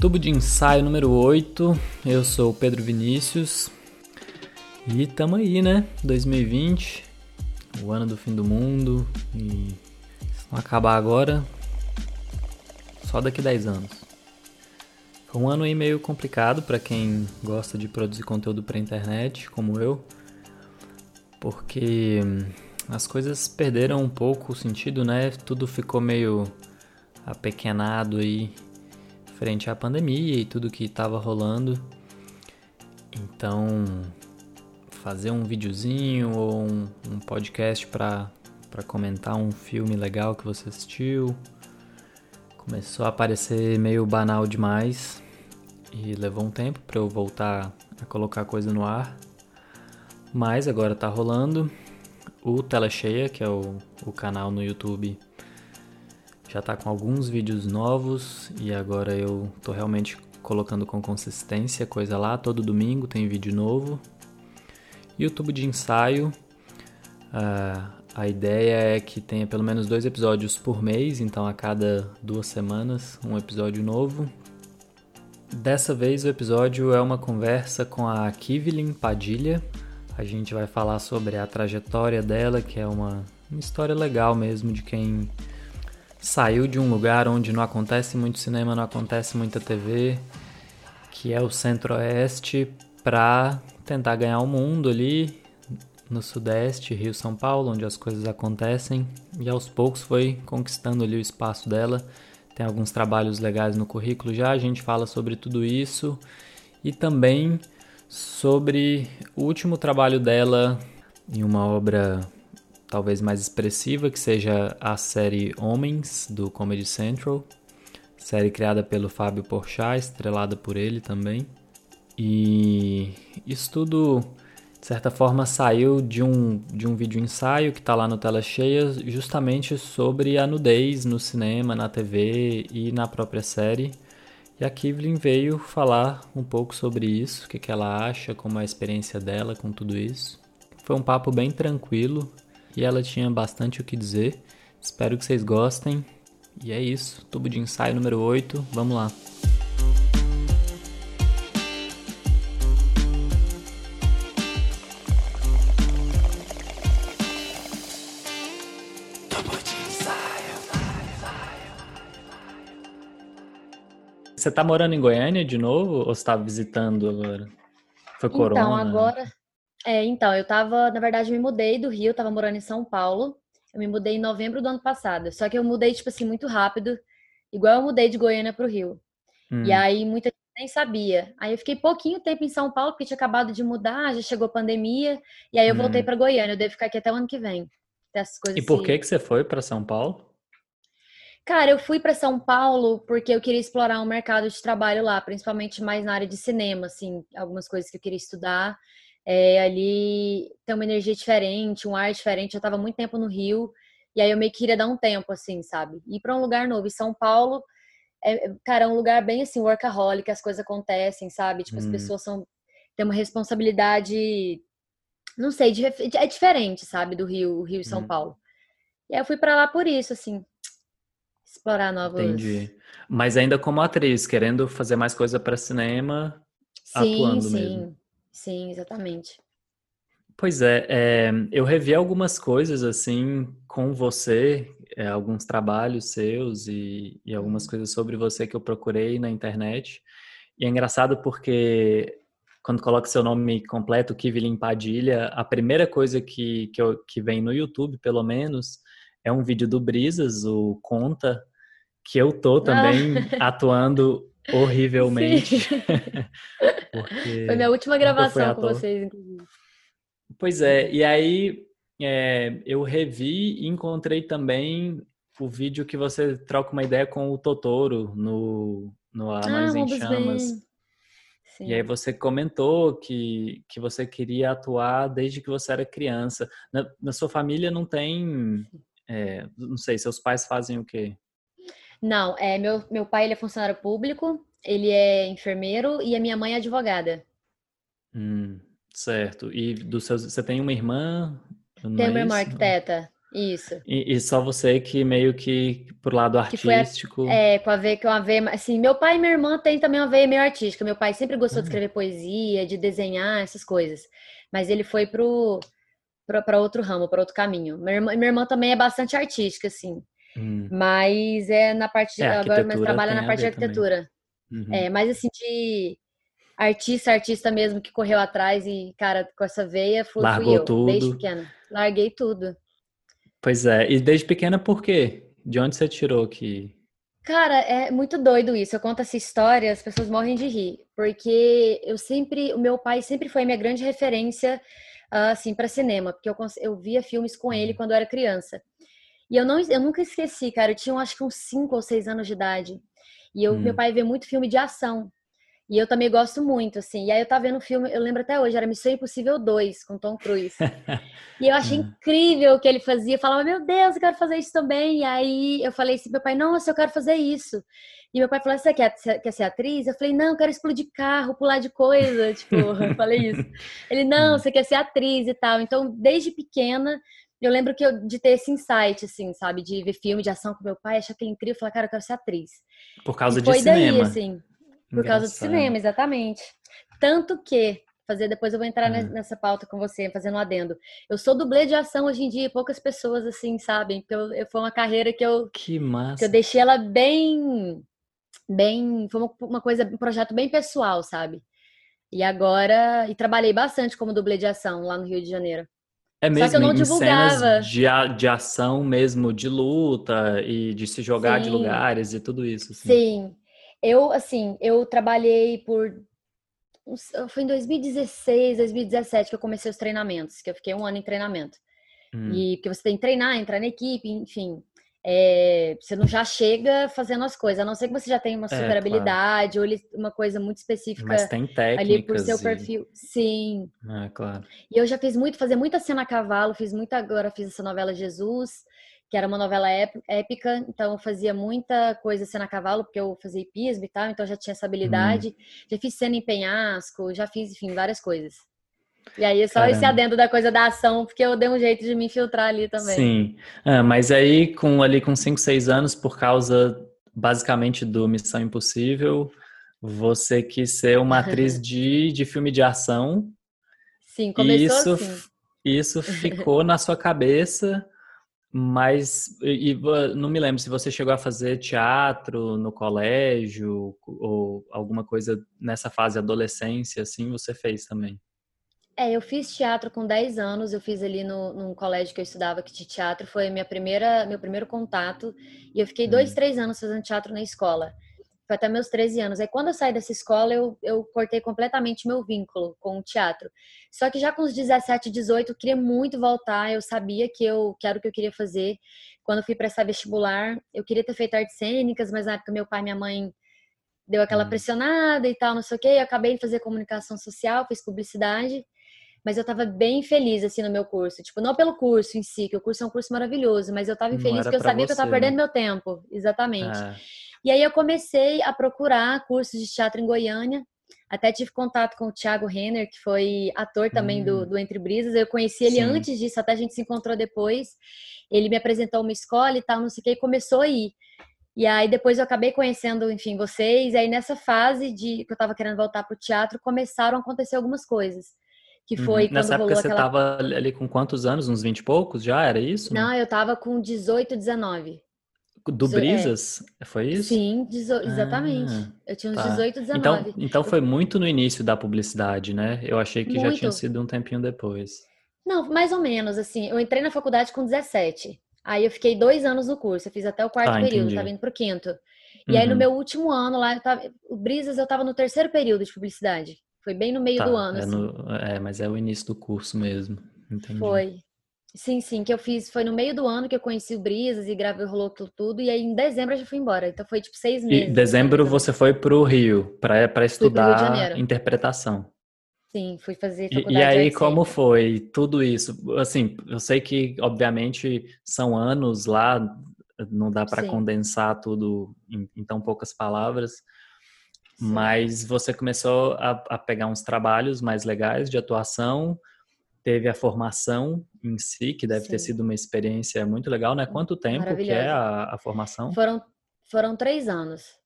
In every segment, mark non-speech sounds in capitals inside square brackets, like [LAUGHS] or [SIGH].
Tubo de ensaio número 8. Eu sou o Pedro Vinícius. E tamo aí, né? 2020, o ano do fim do mundo. E se não acabar agora, só daqui 10 anos. Foi um ano aí meio complicado para quem gosta de produzir conteúdo para internet, como eu, porque as coisas perderam um pouco o sentido, né? Tudo ficou meio apequenado aí frente à pandemia e tudo que estava rolando. Então, fazer um videozinho ou um, um podcast para comentar um filme legal que você assistiu começou a parecer meio banal demais e levou um tempo para eu voltar a colocar coisa no ar. Mas agora tá rolando. O Tela Cheia, que é o, o canal no YouTube, já tá com alguns vídeos novos e agora eu tô realmente colocando com consistência coisa lá. Todo domingo tem vídeo novo. YouTube de ensaio. Uh, a ideia é que tenha pelo menos dois episódios por mês, então a cada duas semanas um episódio novo. Dessa vez o episódio é uma conversa com a Kivlin Padilha. A gente vai falar sobre a trajetória dela, que é uma, uma história legal mesmo de quem saiu de um lugar onde não acontece muito cinema, não acontece muita TV, que é o Centro-Oeste, para tentar ganhar o mundo ali no Sudeste, Rio São Paulo, onde as coisas acontecem, e aos poucos foi conquistando ali o espaço dela. Tem alguns trabalhos legais no currículo já, a gente fala sobre tudo isso e também sobre o último trabalho dela em uma obra talvez mais expressiva, que seja a série Homens, do Comedy Central, série criada pelo Fábio Porchat, estrelada por ele também. E isso tudo, de certa forma, saiu de um, de um vídeo ensaio que está lá no Tela Cheia, justamente sobre a nudez no cinema, na TV e na própria série. E a Kivlin veio falar um pouco sobre isso, o que, que ela acha, como é a experiência dela com tudo isso. Foi um papo bem tranquilo, e ela tinha bastante o que dizer. Espero que vocês gostem. E é isso, tubo de ensaio número 8, vamos lá. Você tá morando em Goiânia de novo ou você tá visitando agora? Foi então, corona? Então, agora, é, então, eu tava, na verdade, me mudei do Rio, tava morando em São Paulo. Eu me mudei em novembro do ano passado. Só que eu mudei, tipo assim, muito rápido, igual eu mudei de Goiânia pro Rio. Hum. E aí muita gente nem sabia. Aí eu fiquei pouquinho tempo em São Paulo, porque tinha acabado de mudar, já chegou a pandemia, e aí eu hum. voltei para Goiânia. Eu devo ficar aqui até o ano que vem. e por que que você foi para São Paulo? Cara, eu fui para São Paulo porque eu queria explorar um mercado de trabalho lá, principalmente mais na área de cinema, assim, algumas coisas que eu queria estudar. É, ali tem uma energia diferente, um ar diferente. Eu estava muito tempo no Rio e aí eu meio que queria dar um tempo, assim, sabe? Ir para um lugar novo. E São Paulo, é, é, cara, é um lugar bem assim, workaholic, as coisas acontecem, sabe? Tipo, hum. as pessoas são têm uma responsabilidade, não sei, de, é diferente, sabe, do Rio, Rio e São hum. Paulo. E aí eu fui para lá por isso, assim, explorar novos. Entendi. Mas ainda como atriz, querendo fazer mais coisa para cinema, sim, atuando sim. mesmo. Sim, exatamente. Pois é, é, eu revi algumas coisas assim com você, é, alguns trabalhos seus e, e, algumas uhum. coisas sobre você que eu procurei na internet. E é engraçado porque quando coloca seu nome completo, Kivlin Padilha, a primeira coisa que, que, eu, que vem no YouTube, pelo menos, é um vídeo do Brisas, o Conta, que eu tô também ah. atuando horrivelmente. [LAUGHS] Foi minha última gravação com vocês, inclusive. Pois é, e aí é, eu revi e encontrei também o vídeo que você troca uma ideia com o Totoro no, no A Mais ah, em Chamas. E aí você comentou que, que você queria atuar desde que você era criança. Na, na sua família não tem, é, não sei, seus pais fazem o quê? Não, é, meu, meu pai ele é funcionário público, ele é enfermeiro e a minha mãe é advogada. Hum, certo. E dos seus, você tem uma irmã? Tem uma é irmã arquiteta. Isso. E, e, só você que meio que pro lado artístico. A, é, com a veia, com a veia, assim, meu pai e minha irmã têm também uma veia meio artística. Meu pai sempre gostou de hum. escrever poesia, de desenhar, essas coisas. Mas ele foi pro para outro ramo, para outro caminho. Minha irmã, minha irmã também é bastante artística, assim. Hum. Mas é na parte de, é, agora mas trabalha na parte de arquitetura. Uhum. É, mas assim de artista, artista mesmo que correu atrás e cara com essa veia fui, Largou eu, tudo. desde pequena. Larguei tudo. Pois é, e desde pequena por quê? De onde você tirou que Cara, é muito doido isso. Eu conto essa história, as pessoas morrem de rir, porque eu sempre, o meu pai sempre foi minha grande referência assim para cinema, porque eu, eu via filmes com ele uhum. quando eu era criança. E eu, não, eu nunca esqueci, cara. Eu tinha acho que uns 5 ou 6 anos de idade. E eu, hum. meu pai vê muito filme de ação. E eu também gosto muito, assim. E aí eu tava vendo um filme, eu lembro até hoje, era Missão Impossível 2, com Tom Cruise. e eu achei [LAUGHS] incrível o que ele fazia. Eu falava, meu Deus, eu quero fazer isso também. E aí eu falei assim, meu pai, nossa, eu quero fazer isso. E meu pai falou, você quer, quer ser atriz? Eu falei, não, eu quero explodir carro, pular de coisa. tipo, [LAUGHS] eu falei isso. Ele, não, hum. você quer ser atriz e tal. Então, desde pequena, eu lembro que eu, de ter esse insight, assim, sabe? De ver filme de ação com meu pai, achar aquele incrível, falar, cara, eu quero ser atriz. Por causa e de foi cinema. daí, assim. Por Engraçado. causa do cinema, exatamente. Tanto que, fazer depois eu vou entrar hum. nessa pauta com você, fazendo um adendo. Eu sou dublê de ação hoje em dia, poucas pessoas, assim, sabem. Porque eu, eu, foi uma carreira que eu... Que. Que eu deixei ela bem... Bem... Foi uma, uma coisa, um projeto bem pessoal, sabe? E agora... E trabalhei bastante como dublê de ação lá no Rio de Janeiro. É mesmo, Só que eu não divulgava. de, de ação mesmo, de luta e de se jogar Sim. de lugares e tudo isso. Assim. Sim. Eu, assim, eu trabalhei por. Foi em 2016, 2017 que eu comecei os treinamentos, que eu fiquei um ano em treinamento. Hum. E porque você tem que treinar, entrar na equipe, enfim é, você não já chega fazendo as coisas, a não ser que você já tenha uma é, super é, habilidade claro. ou uma coisa muito específica ali por seu perfil. E... Sim. É, claro. E eu já fiz muito, fazer muita cena a cavalo, fiz muita, agora fiz essa novela Jesus, que era uma novela épica, então eu fazia muita coisa cena a cavalo, porque eu fazia hipismo e tal, então já tinha essa habilidade. Hum. Já fiz cena em penhasco, já fiz, enfim, várias coisas. E aí, só Caramba. esse adendo da coisa da ação, porque eu dei um jeito de me infiltrar ali também. Sim. Ah, mas aí, com ali com 5, 6 anos, por causa basicamente do Missão Impossível, você quis ser uma atriz [LAUGHS] de, de filme de ação. Sim, começou isso, assim. Isso [LAUGHS] ficou na sua cabeça, mas e, não me lembro se você chegou a fazer teatro no colégio ou alguma coisa nessa fase adolescência, assim, você fez também. É, eu fiz teatro com 10 anos, eu fiz ali no, num colégio que eu estudava que de teatro, foi minha primeira, meu primeiro contato, e eu fiquei dois, uhum. três anos fazendo teatro na escola. Foi até meus 13 anos. Aí quando eu saí dessa escola, eu, eu cortei completamente meu vínculo com o teatro. Só que já com os 17, 18, eu queria muito voltar, eu sabia que eu que era o que eu queria fazer. Quando eu fui prestar vestibular, eu queria ter feito artes cênicas, mas na época meu pai e minha mãe deu aquela uhum. pressionada e tal, não sei o quê. Eu acabei de fazer comunicação social, fiz publicidade mas eu tava bem feliz, assim, no meu curso. Tipo, não pelo curso em si, que o curso é um curso maravilhoso, mas eu tava infeliz porque eu sabia você, que eu tava perdendo né? meu tempo. Exatamente. É. E aí eu comecei a procurar cursos de teatro em Goiânia. Até tive contato com o Thiago Renner, que foi ator também hum. do, do Entre Brisas. Eu conheci ele Sim. antes disso, até a gente se encontrou depois. Ele me apresentou uma escola e tal, não sei o que, e começou a ir. E aí depois eu acabei conhecendo, enfim, vocês. E aí nessa fase de que eu tava querendo voltar pro teatro, começaram a acontecer algumas coisas que uhum. foi uhum. Nessa época você aquela... tava ali com quantos anos? Uns 20 e poucos já? Era isso? Não, eu tava com 18, 19. Do é. Brisas? É. Foi isso? Sim, dezo... exatamente. Ah, eu tinha uns tá. 18, 19. Então, então foi muito no início da publicidade, né? Eu achei que muito. já tinha sido um tempinho depois. Não, mais ou menos, assim. Eu entrei na faculdade com 17. Aí eu fiquei dois anos no curso. Eu fiz até o quarto ah, período, tava indo pro quinto. E uhum. aí no uhum. meu último ano lá, tava... o Brisas eu tava no terceiro período de publicidade. Foi bem no meio tá, do ano. É, assim. no, é, mas é o início do curso mesmo. Entendi. Foi. Sim, sim, que eu fiz. Foi no meio do ano que eu conheci o Brisas e gravei rolou tudo. E aí em dezembro eu já fui embora. Então foi tipo seis meses. Em dezembro você foi para o Rio para estudar interpretação. Sim, fui fazer faculdade. E, e aí, como foi tudo isso? Assim, eu sei que, obviamente, são anos lá, não dá para condensar tudo em, em, tão poucas palavras, mas você começou a, a, pegar uns trabalhos mais legais de atuação. teve a formação em si, que deve Sim. ter sido uma experiência muito legal, né? Quanto tempo que é a, a formação? Foram, foram três anos.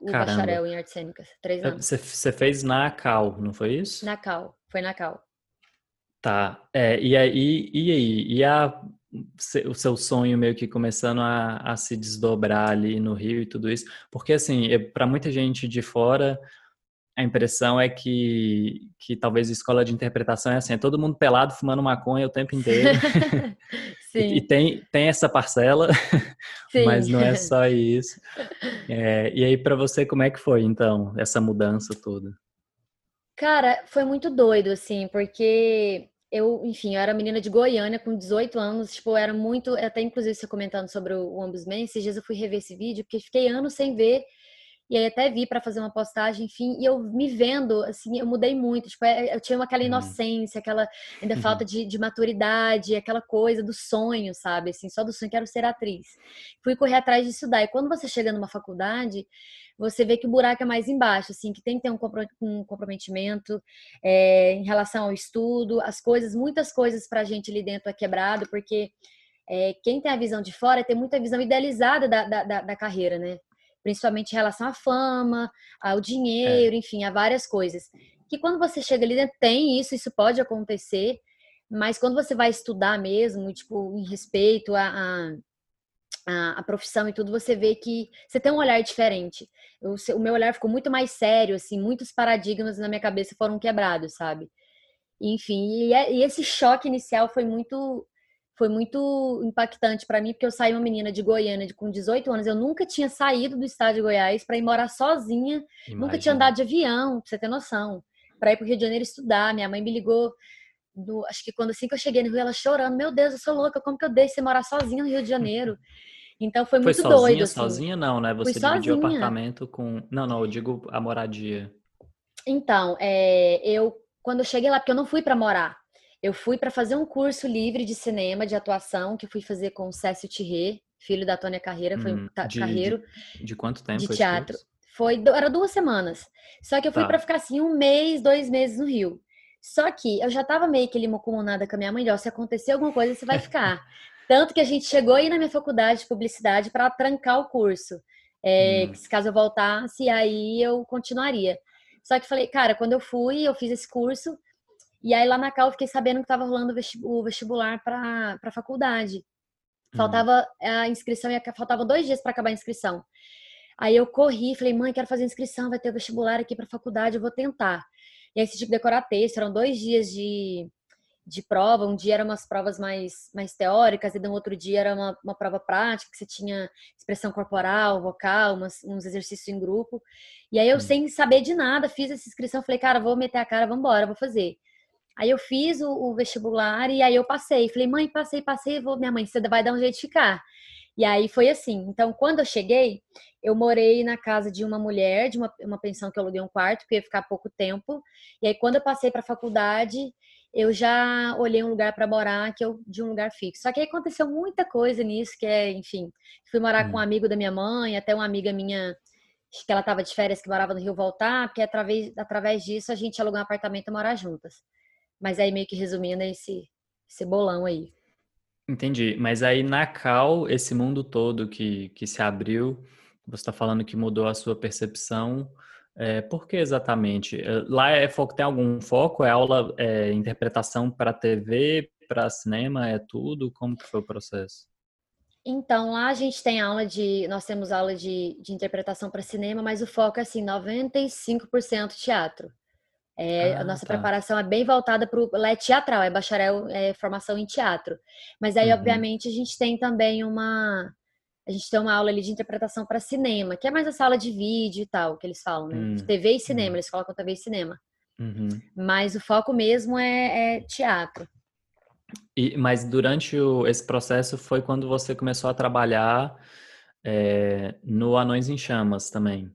O Caramba. bacharel em artes cênicas. Três é, anos. Você fez na Cal, não foi isso? Na Cal, foi na Cal. Tá. É, e aí, e aí? E a, o seu sonho meio que começando a, a se desdobrar ali no Rio e tudo isso? Porque, assim, para muita gente de fora, a impressão é que, que talvez a escola de interpretação é assim, é todo mundo pelado fumando maconha o tempo inteiro. [LAUGHS] e, e, tem, tem essa parcela, [LAUGHS] mas não é [LAUGHS] só isso. É, e aí, para você, como é que foi, então, essa mudança toda? Cara, foi muito doido, assim, porque eu, enfim, eu era menina de Goiânia com 18 anos, tipo, era muito, até inclusive você comentando sobre o Ombudsman, esses dias eu fui rever esse vídeo, porque fiquei anos sem ver e aí até vi para fazer uma postagem, enfim, e eu me vendo, assim, eu mudei muito. Tipo, é, eu tinha aquela uhum. inocência, aquela ainda uhum. falta de, de, maturidade, aquela coisa do sonho, sabe? Assim, só do sonho, quero ser atriz. Fui correr atrás de estudar. E quando você chega numa faculdade, você vê que o buraco é mais embaixo, assim, que tem que ter um comprometimento é, em relação ao estudo, as coisas, muitas coisas pra gente ali dentro é quebrado, porque é, quem tem a visão de fora tem muita visão idealizada da, da, da, da carreira, né? Principalmente em relação à fama, ao dinheiro, é. enfim, a várias coisas. Que quando você chega ali dentro, tem isso, isso pode acontecer, mas quando você vai estudar mesmo, tipo, em respeito à, a profissão e tudo, você vê que você tem um olhar diferente. Eu, o meu olhar ficou muito mais sério, assim, muitos paradigmas na minha cabeça foram quebrados, sabe? Enfim, e, é, e esse choque inicial foi muito foi muito impactante para mim, porque eu saí uma menina de Goiânia de, com 18 anos, eu nunca tinha saído do estado de Goiás para ir morar sozinha, Imagina. nunca tinha andado de avião, pra você ter noção, para ir para o Rio de Janeiro estudar. Minha mãe me ligou, do, acho que quando assim que eu cheguei no Rio, ela chorando: Meu Deus, eu sou louca, como que eu deixo você morar sozinha no Rio de Janeiro? [LAUGHS] Então foi, foi muito sozinha, doido. Assim. Sozinha não, né? Você Fui dividiu o apartamento com. Não, não, eu digo a moradia. Então, é, eu quando eu cheguei lá, porque eu não fui para morar, eu fui para fazer um curso livre de cinema, de atuação, que fui fazer com o Cécio Thierry, filho da Tônia Carreira, foi hum, um de, carreiro. De, de, quanto tempo? De teatro. Foi, era duas semanas. Só que eu fui tá. para ficar assim um mês, dois meses no Rio. Só que eu já tava meio que limonada com a minha mãe, ó, se acontecer alguma coisa, você vai ficar. [LAUGHS] Tanto que a gente chegou aí na minha faculdade de publicidade para trancar o curso. É, hum. Caso eu voltasse, aí eu continuaria. Só que falei, cara, quando eu fui, eu fiz esse curso, e aí lá na Cal eu fiquei sabendo que estava rolando o vestibular para a faculdade. Hum. Faltava a inscrição, ia, faltavam dois dias para acabar a inscrição. Aí eu corri, falei, mãe, quero fazer inscrição, vai ter o vestibular aqui para a faculdade, eu vou tentar. E aí você tinha que decorar texto, eram dois dias de, de prova, um dia eram umas provas mais, mais teóricas, e no outro dia era uma, uma prova prática, que você tinha expressão corporal, vocal, umas, uns exercícios em grupo. E aí eu, hum. sem saber de nada, fiz essa inscrição, falei, cara, vou meter a cara, vamos embora, vou fazer. Aí eu fiz o, o, vestibular e aí eu passei. Falei, mãe, passei, passei, vou, minha mãe, você vai dar um jeito de ficar. E aí foi assim. Então, quando eu cheguei, eu morei na casa de uma mulher, de uma, uma pensão que eu aluguei um quarto, porque ia ficar pouco tempo. E aí, quando eu passei para a faculdade, eu já olhei um lugar para morar que eu de um lugar fixo. Só que aí aconteceu muita coisa nisso, que é, enfim, fui morar hum. com um amigo da minha mãe, até uma amiga minha que ela estava de férias que morava no Rio voltar, porque através através disso a gente alugou um apartamento e morar juntas. Mas aí meio que resumindo é esse, esse bolão aí. Entendi. Mas aí na Cal, esse mundo todo que, que se abriu, você está falando que mudou a sua percepção. É, por que exatamente? É, lá é foco, tem algum foco? É aula, é, interpretação para TV, para cinema, é tudo? Como que foi o processo? Então, lá a gente tem aula de. Nós temos aula de, de interpretação para cinema, mas o foco é assim, 95% teatro. É, ah, a nossa tá. preparação é bem voltada para o é teatral, é bacharel, é formação em teatro. Mas aí, uhum. obviamente, a gente tem também uma. A gente tem uma aula ali de interpretação para cinema, que é mais a sala de vídeo e tal, que eles falam, né? Uhum. TV e cinema, uhum. eles colocam TV e cinema. Uhum. Mas o foco mesmo é, é teatro. E, mas durante o, esse processo foi quando você começou a trabalhar é, no Anões em Chamas também.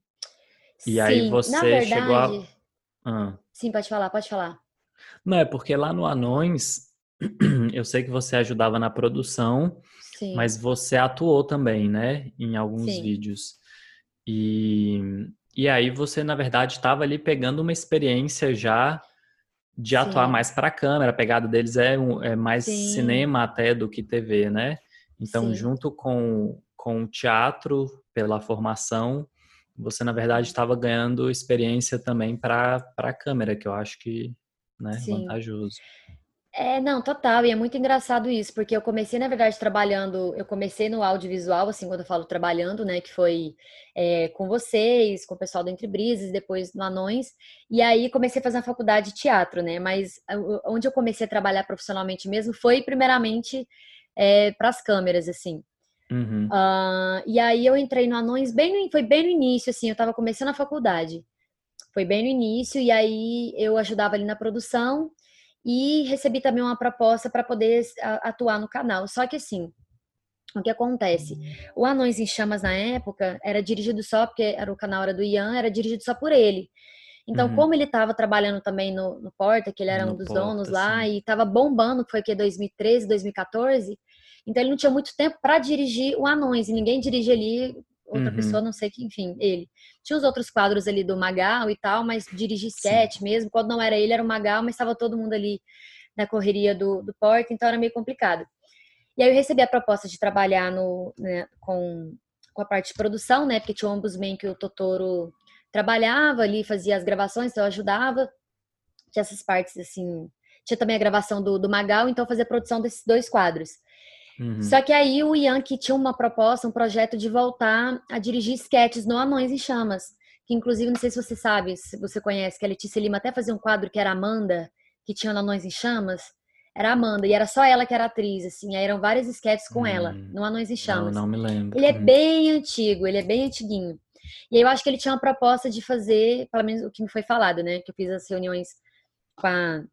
E Sim, aí você verdade, chegou a. Ah. Sim, pode falar, pode falar. Não, é porque lá no Anões, [CLEARS THROAT] eu sei que você ajudava na produção, Sim. mas você atuou também, né, em alguns Sim. vídeos. E, e aí você, na verdade, estava ali pegando uma experiência já de atuar Sim. mais para a câmera. A pegada deles é, é mais cinema até do que TV, né? Então, junto com, com o teatro, pela formação, você, na verdade, estava ganhando experiência também para a câmera, que eu acho que né, vantajoso. É, não, total, e é muito engraçado isso, porque eu comecei, na verdade, trabalhando, eu comecei no audiovisual, assim, quando eu falo trabalhando, né, que foi é, com vocês, com o pessoal do Entre Brises, depois no Anões, e aí comecei a fazer a faculdade de teatro, né, mas onde eu comecei a trabalhar profissionalmente mesmo foi, primeiramente, é, para as câmeras, assim. Uhum. Uh, e aí eu entrei no Anões, bem no, foi bem no início, assim, eu estava começando a faculdade, foi bem no início, e aí eu ajudava ali na produção, e recebi também uma proposta para poder atuar no canal. Só que assim, o que acontece? O Anões em Chamas na época era dirigido só, porque era o canal era do Ian, era dirigido só por ele. Então, uhum. como ele estava trabalhando também no, no, Porta, que ele era no um dos Porta, donos lá, sim. e estava bombando, que foi que 2013, 2014, então ele não tinha muito tempo para dirigir o Anões, e ninguém dirige ali outra uhum. pessoa, não sei que, enfim, ele. Tinha os outros quadros ali do Magal e tal, mas dirigir set mesmo, quando não era ele, era o Magal, mas estava todo mundo ali na correria do, do porto, então era meio complicado. E aí eu recebi a proposta de trabalhar no, né, com, com a parte de produção, né, porque tinha o Ombudsman que o Totoro trabalhava ali, fazia as gravações, então eu ajudava. Tinha essas partes, assim, tinha também a gravação do, do Magal, então eu fazia a produção desses dois quadros. Uhum. Só que aí o Yankee tinha uma proposta, um projeto de voltar a dirigir sketches no Anões em Chamas. Que inclusive, não sei se você sabe, se você conhece, que a Letícia Lima até fazia um quadro que era Amanda, que tinha no Anões em Chamas. Era Amanda, e era só ela que era atriz, assim. Aí eram vários sketches com hum. ela, no Anões em Chamas. Não, não me lembro. Ele é bem antigo, ele é bem antiguinho. E aí eu acho que ele tinha uma proposta de fazer, pelo menos o que me foi falado, né? Que eu fiz as reuniões com a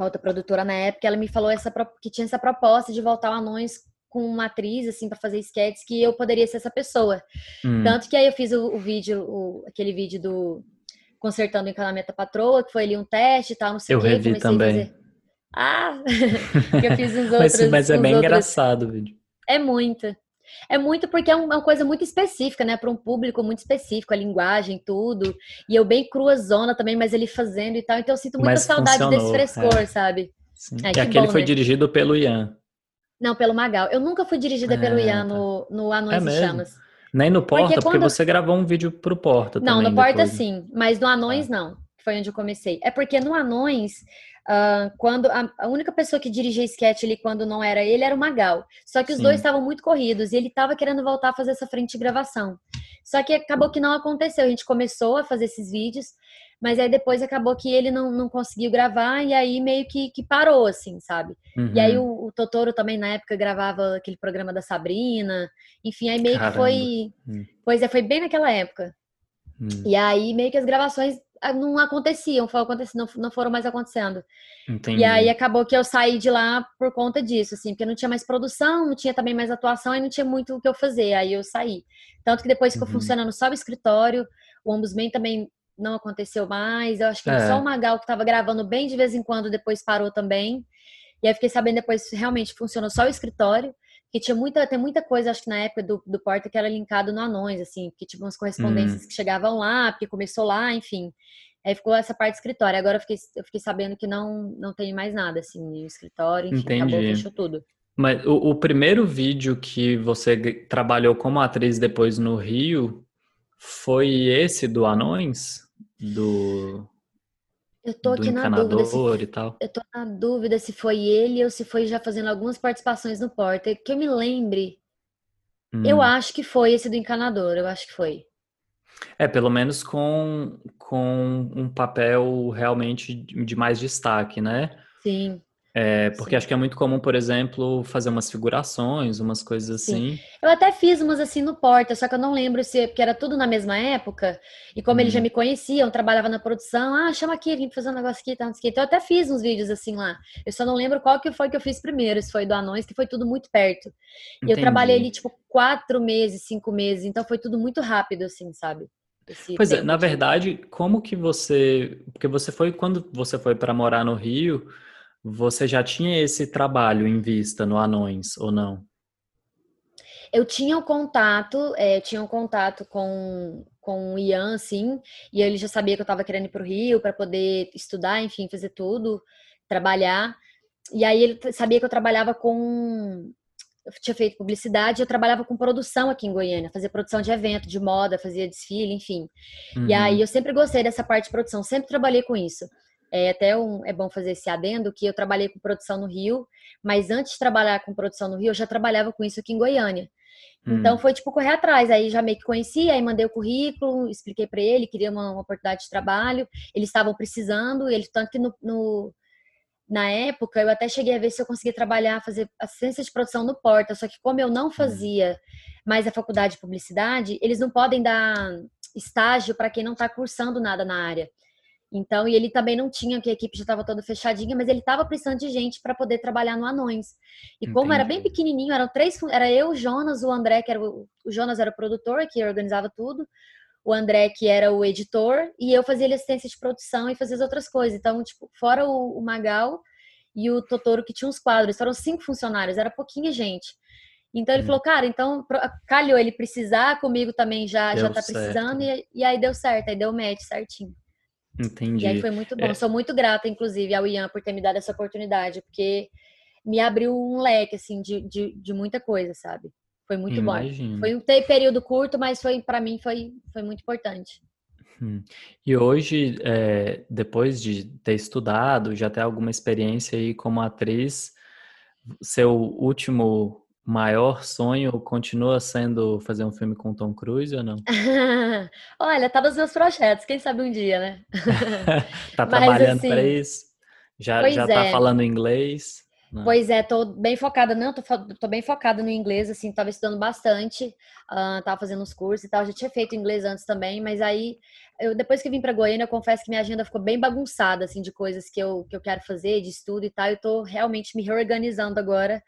com a outra produtora na época, ela me falou essa, que tinha essa proposta de voltar ao Anões com uma atriz, assim, para fazer sketches, que eu poderia ser essa pessoa. Hum. Tanto que aí eu fiz o, o vídeo, o, aquele vídeo do Consertando o Encanamento da Patroa, que foi ali um teste e tal, não sei eu o quê. Eu revi também. Ah! [LAUGHS] [LAUGHS] eu fiz uns outros... mas, mas é bem outros... engraçado o vídeo. É muito. É muito porque é uma coisa muito específica, né? Para um público muito específico, a linguagem, tudo. E eu bem crua zona também, mas ele fazendo e tal. Então eu sinto muita mas saudade desse frescor, é. sabe? Sim. É, que aquele bom, foi né? dirigido pelo Ian. Não, pelo Magal. Eu nunca fui dirigida é, pelo Ian tá. no, no Anões é e Chamas. Nem no Porta, porque, porque você gravou um vídeo pro Porta Não, também, no Porta depois. sim, mas no Anões ah. não. Foi onde eu comecei. É porque no Anões Uh, quando a, a, única pessoa que dirigia sketch ali quando não era ele era o Magal. Só que os Sim. dois estavam muito corridos e ele estava querendo voltar a fazer essa frente de gravação. Só que acabou que não aconteceu. A gente começou a fazer esses vídeos, mas aí depois acabou que ele não, não conseguiu gravar e aí meio que, que parou, assim, sabe? Uhum. E aí uhum. o, o, Totoro também na época gravava aquele programa da Sabrina. Enfim, aí meio Caramba. que foi. Hum. Pois é, foi bem naquela época. Hum. E aí meio que as gravações não aconteciam, não, não foram mais acontecendo. Entendi. E aí acabou que eu saí de lá por conta disso, assim, porque não tinha mais produção, não tinha também mais atuação e não tinha muito o que eu fazer. Aí eu saí. Tanto que depois ficou uhum. funcionando só o escritório, o Ombudsman também não aconteceu mais. Eu acho que é. só o Magal que estava gravando bem de vez em quando, depois parou também. E aí fiquei sabendo depois realmente funcionou só o escritório que tinha muita, tem muita coisa, acho que na época do, do Porta, que era linkado no Anões, assim, que tipo umas correspondências hum. que chegavam lá, porque começou lá, enfim. Aí ficou essa parte do escritório. Agora eu fiquei, eu fiquei sabendo que não, não tem mais nada, assim, no escritório, enfim, Entendi. acabou, fechou tudo. Mas o, o, primeiro vídeo que você trabalhou como atriz depois no Rio foi esse do Anões? Do. Eu tô aqui na dúvida se, e tal. Eu tô na dúvida se foi ele ou se foi já fazendo algumas participações no Porta. Que eu me lembre. Hum. Eu acho que foi esse do encanador, eu acho que foi. É, pelo menos com, com um papel realmente de mais destaque, né? Sim. É, porque Sim. acho que é muito comum, por exemplo, fazer umas figurações, umas coisas assim. Sim. Eu até fiz umas assim no Porta, só que eu não lembro se porque era tudo na mesma época. E como hum. eles já uhum. me conheciam, trabalhava na produção, ah, chama aqui, vim fazer um negócio aqui, tá, não sei Então eu até fiz uns vídeos assim lá. Eu só não lembro qual que foi que eu fiz primeiro, se foi do Anões, que foi tudo muito perto. E eu trabalhei ali, tipo, quatro meses, cinco meses, então foi tudo muito rápido, assim, sabe? pois é, na verdade, como que você. Porque você foi, quando você foi para morar no Rio você já tinha esse trabalho em vista no Anões ou não? Eu tinha o um contato, é, tinha um contato com, com o Ian, assim, e ele já sabia que eu estava querendo ir para o Rio para poder estudar, enfim, fazer tudo, trabalhar. E aí ele sabia que eu trabalhava com eu tinha feito publicidade, eu trabalhava com produção aqui em Goiânia, fazia produção de evento, de moda, fazia desfile, enfim. Uhum. E aí eu sempre gostei dessa parte de produção, sempre trabalhei com isso. É até um, é bom fazer esse adendo que eu trabalhei com produção no Rio, mas antes de trabalhar com produção no Rio, eu já trabalhava com isso aqui em Goiânia. Então hum. foi tipo correr atrás, aí já meio que conheci, aí mandei o currículo, expliquei para ele, queria uma, uma, oportunidade de trabalho, eles estavam precisando, e ele tanto que no, no, na época eu até cheguei a ver se eu conseguia trabalhar, fazer assistência de produção no Porta, só que como eu não hum. fazia mais a faculdade de publicidade, eles não podem dar estágio para quem não está cursando nada na área. Então, e ele também não tinha, que a equipe já estava toda fechadinha, mas ele estava precisando de gente para poder trabalhar no Anões. E Entendi. como era bem pequenininho, eram três, era eu, o Jonas, o André, que era o, o Jonas era o produtor, que organizava tudo, o André, que era o editor, e eu fazia assistência de produção e fazia as outras coisas. Então, tipo, fora o, o Magal e o Totoro, que tinha uns quadros, foram cinco funcionários, era pouquinha gente. Então ele hum. falou, cara, então calhou ele precisar, comigo também já, já tá precisando, e, e, aí deu certo, aí deu match certinho. Entendi. E aí foi muito bom. É. Sou muito grata, inclusive, ao Ian por ter me dado essa oportunidade, porque me abriu um leque, assim, de, de, de muita coisa, sabe? Foi muito Imagino. bom. Foi um período curto, mas foi para mim foi, foi muito importante. Hum. E hoje, é, depois de ter estudado, já ter alguma experiência aí como atriz, seu último maior sonho continua sendo fazer um filme com Tom Cruise ou não? [LAUGHS] Olha, tá nos meus projetos, quem sabe um dia, né? [LAUGHS] tá [LAUGHS] trabalhando assim, para isso? Já, já tá é. falando inglês? Não. Pois é, tô bem focada, não, tô, tô, bem focada no inglês, assim, tava estudando bastante, uh, tava fazendo uns cursos e tal, já tinha feito inglês antes também, mas aí, eu, depois que vim para Goiânia, eu confesso que minha agenda ficou bem bagunçada, assim, de coisas que eu, que eu quero fazer, de estudo e tal, eu tô realmente me reorganizando agora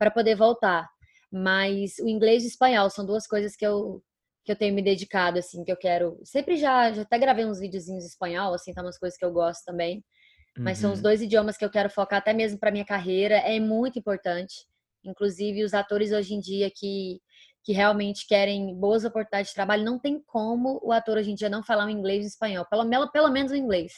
para poder voltar. Mas o inglês e o espanhol são duas coisas que eu que eu tenho me dedicado assim, que eu quero. Sempre já já até gravei uns videozinhos em espanhol, assim, tá umas coisas que eu gosto também. Mas uhum. são os uhum. dois idiomas que eu quero focar até mesmo para minha carreira, é muito importante. Inclusive os atores hoje em dia que que realmente querem boas oportunidades de trabalho, não tem como o ator hoje em dia não falar o inglês e o espanhol, pelo, pelo menos o inglês.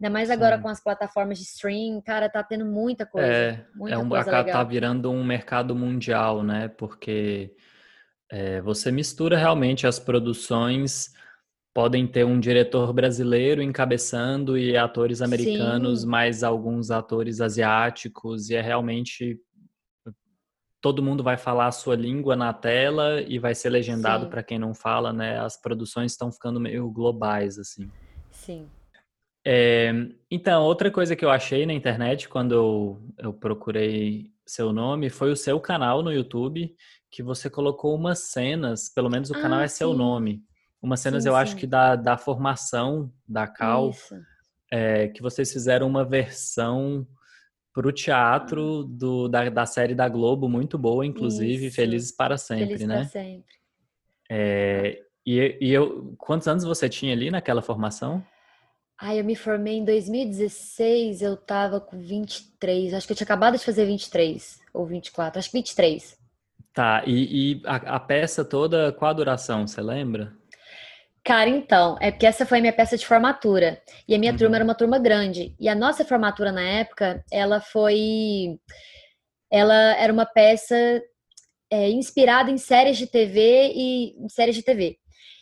Ainda mais agora Sim. com as plataformas de stream, cara, tá tendo muita coisa. É, muita é um, coisa legal. tá virando um mercado mundial, né? Porque é, você mistura realmente as produções, podem ter um diretor brasileiro encabeçando e atores americanos, Sim. mais alguns atores asiáticos, e é realmente todo mundo vai falar a sua língua na tela e vai ser legendado para quem não fala, né? As produções estão ficando meio globais, assim. Sim. É, então, outra coisa que eu achei na internet quando eu, eu procurei seu nome foi o seu canal no YouTube, que você colocou umas cenas, pelo menos o ah, canal é sim. seu nome, umas cenas sim, eu sim. acho que da, da formação da Cal, é, que vocês fizeram uma versão para o teatro do, da, da série da Globo, muito boa, inclusive, Isso. Felizes para Sempre, Felizes né? Para sempre. É, e, e eu, quantos anos você tinha ali naquela formação? Ah, eu me formei em 2016, eu tava com 23. Acho que eu tinha acabado de fazer 23 ou 24, acho que 23. Tá, e, e a, a, peça toda, qual a duração, você lembra? Cara, então, é porque essa foi a minha peça de formatura. E a minha uhum. turma era uma turma grande. E a nossa formatura na época, ela foi. Ela era uma peça é, inspirada em séries de TV e em séries de TV.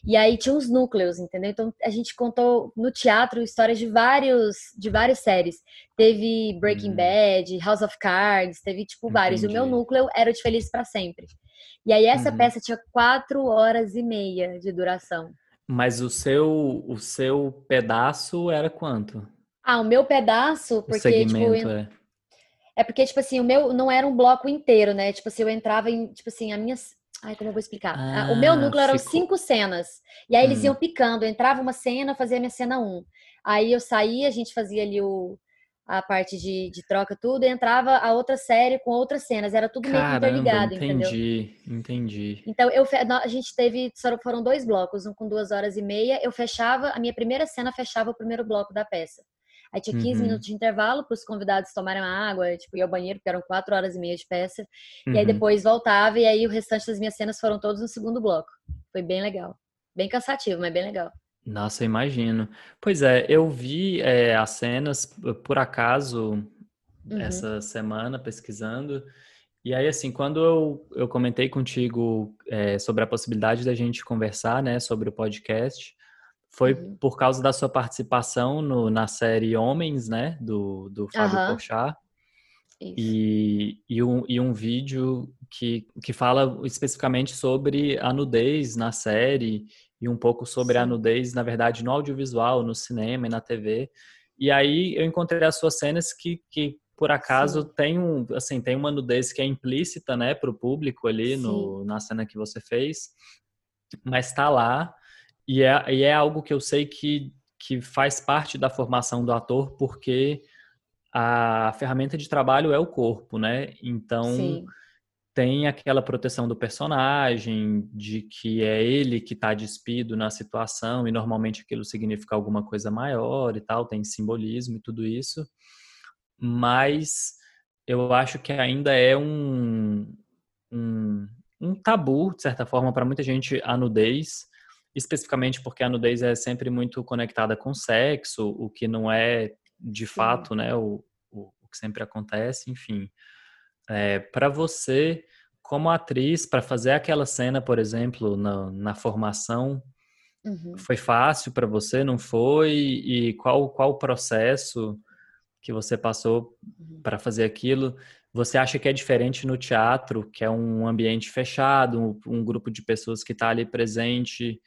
E aí tinha uns núcleos, entendeu? Então a gente contou no teatro histórias de vários de várias séries. Teve Breaking hum. Bad, House of Cards, teve tipo vários. E o meu núcleo era o de Feliz para Sempre. E aí essa uhum. peça tinha quatro horas e meia de duração. Mas o seu o seu pedaço era quanto? Ah, o meu pedaço, porque o tipo, segmento, tipo, é. é porque tipo assim, o meu não era um bloco inteiro, né? Tipo assim, eu entrava em, tipo assim, a minha Ai, como eu vou explicar? Ah, o meu ah, núcleo eram cinco cenas. E aí eles hum. iam picando. Entrava uma cena, fazia minha cena um. Aí eu saía, a gente fazia ali o, a parte de, de troca, tudo, e entrava a outra série com outras cenas. Era tudo meio Caramba, interligado, entendi, entendeu? Entendi, Então, eu, a gente teve, foram dois blocos, um com duas horas e meia. Eu fechava, a minha primeira cena fechava o primeiro bloco da peça. Aí tinha 15 uhum. minutos de intervalo para os convidados tomarem uma água, tipo, ir ao banheiro, porque eram quatro horas e meia de peça. Uhum. E aí uhum. depois voltava, e aí o restante das minhas cenas foram todos no segundo bloco. Foi bem legal. Bem cansativo, mas bem legal. Nossa, eu imagino. Pois é, eu vi é, as cenas por acaso uhum. essa semana pesquisando. E aí, assim, quando eu, eu comentei contigo é, sobre a possibilidade da gente conversar, né, sobre o podcast, foi uhum. por causa da sua participação no, na série Homens, né, do, do Fábio uhum. Porchat. E, e, um, e um vídeo que, que fala especificamente sobre a nudez na série e um pouco sobre Sim. a nudez, na verdade, no audiovisual, no cinema e na TV. E aí eu encontrei as suas cenas que, que por acaso Sim. tem um, assim, tem uma nudez que é implícita, né, para o público ali no, na cena que você fez, mas está lá e é, e é algo que eu sei que, que faz parte da formação do ator, porque a ferramenta de trabalho é o corpo, né? Então Sim tem aquela proteção do personagem, de que é ele que está despido na situação, e normalmente aquilo significa alguma coisa maior e tal, tem simbolismo e tudo isso. Mas eu acho que ainda é um, um, um tabu, de certa forma, para muita gente a nudez, especificamente porque a nudez é sempre muito conectada com sexo, o que não é de fato né, o, o, o que sempre acontece, enfim. É, para você, como atriz, para fazer aquela cena, por exemplo, na, na formação, uhum. foi fácil para você? Não foi? E qual qual o processo que você passou uhum. para fazer aquilo? Você acha que é diferente no teatro, que é um ambiente fechado, um, um grupo de pessoas que está ali presente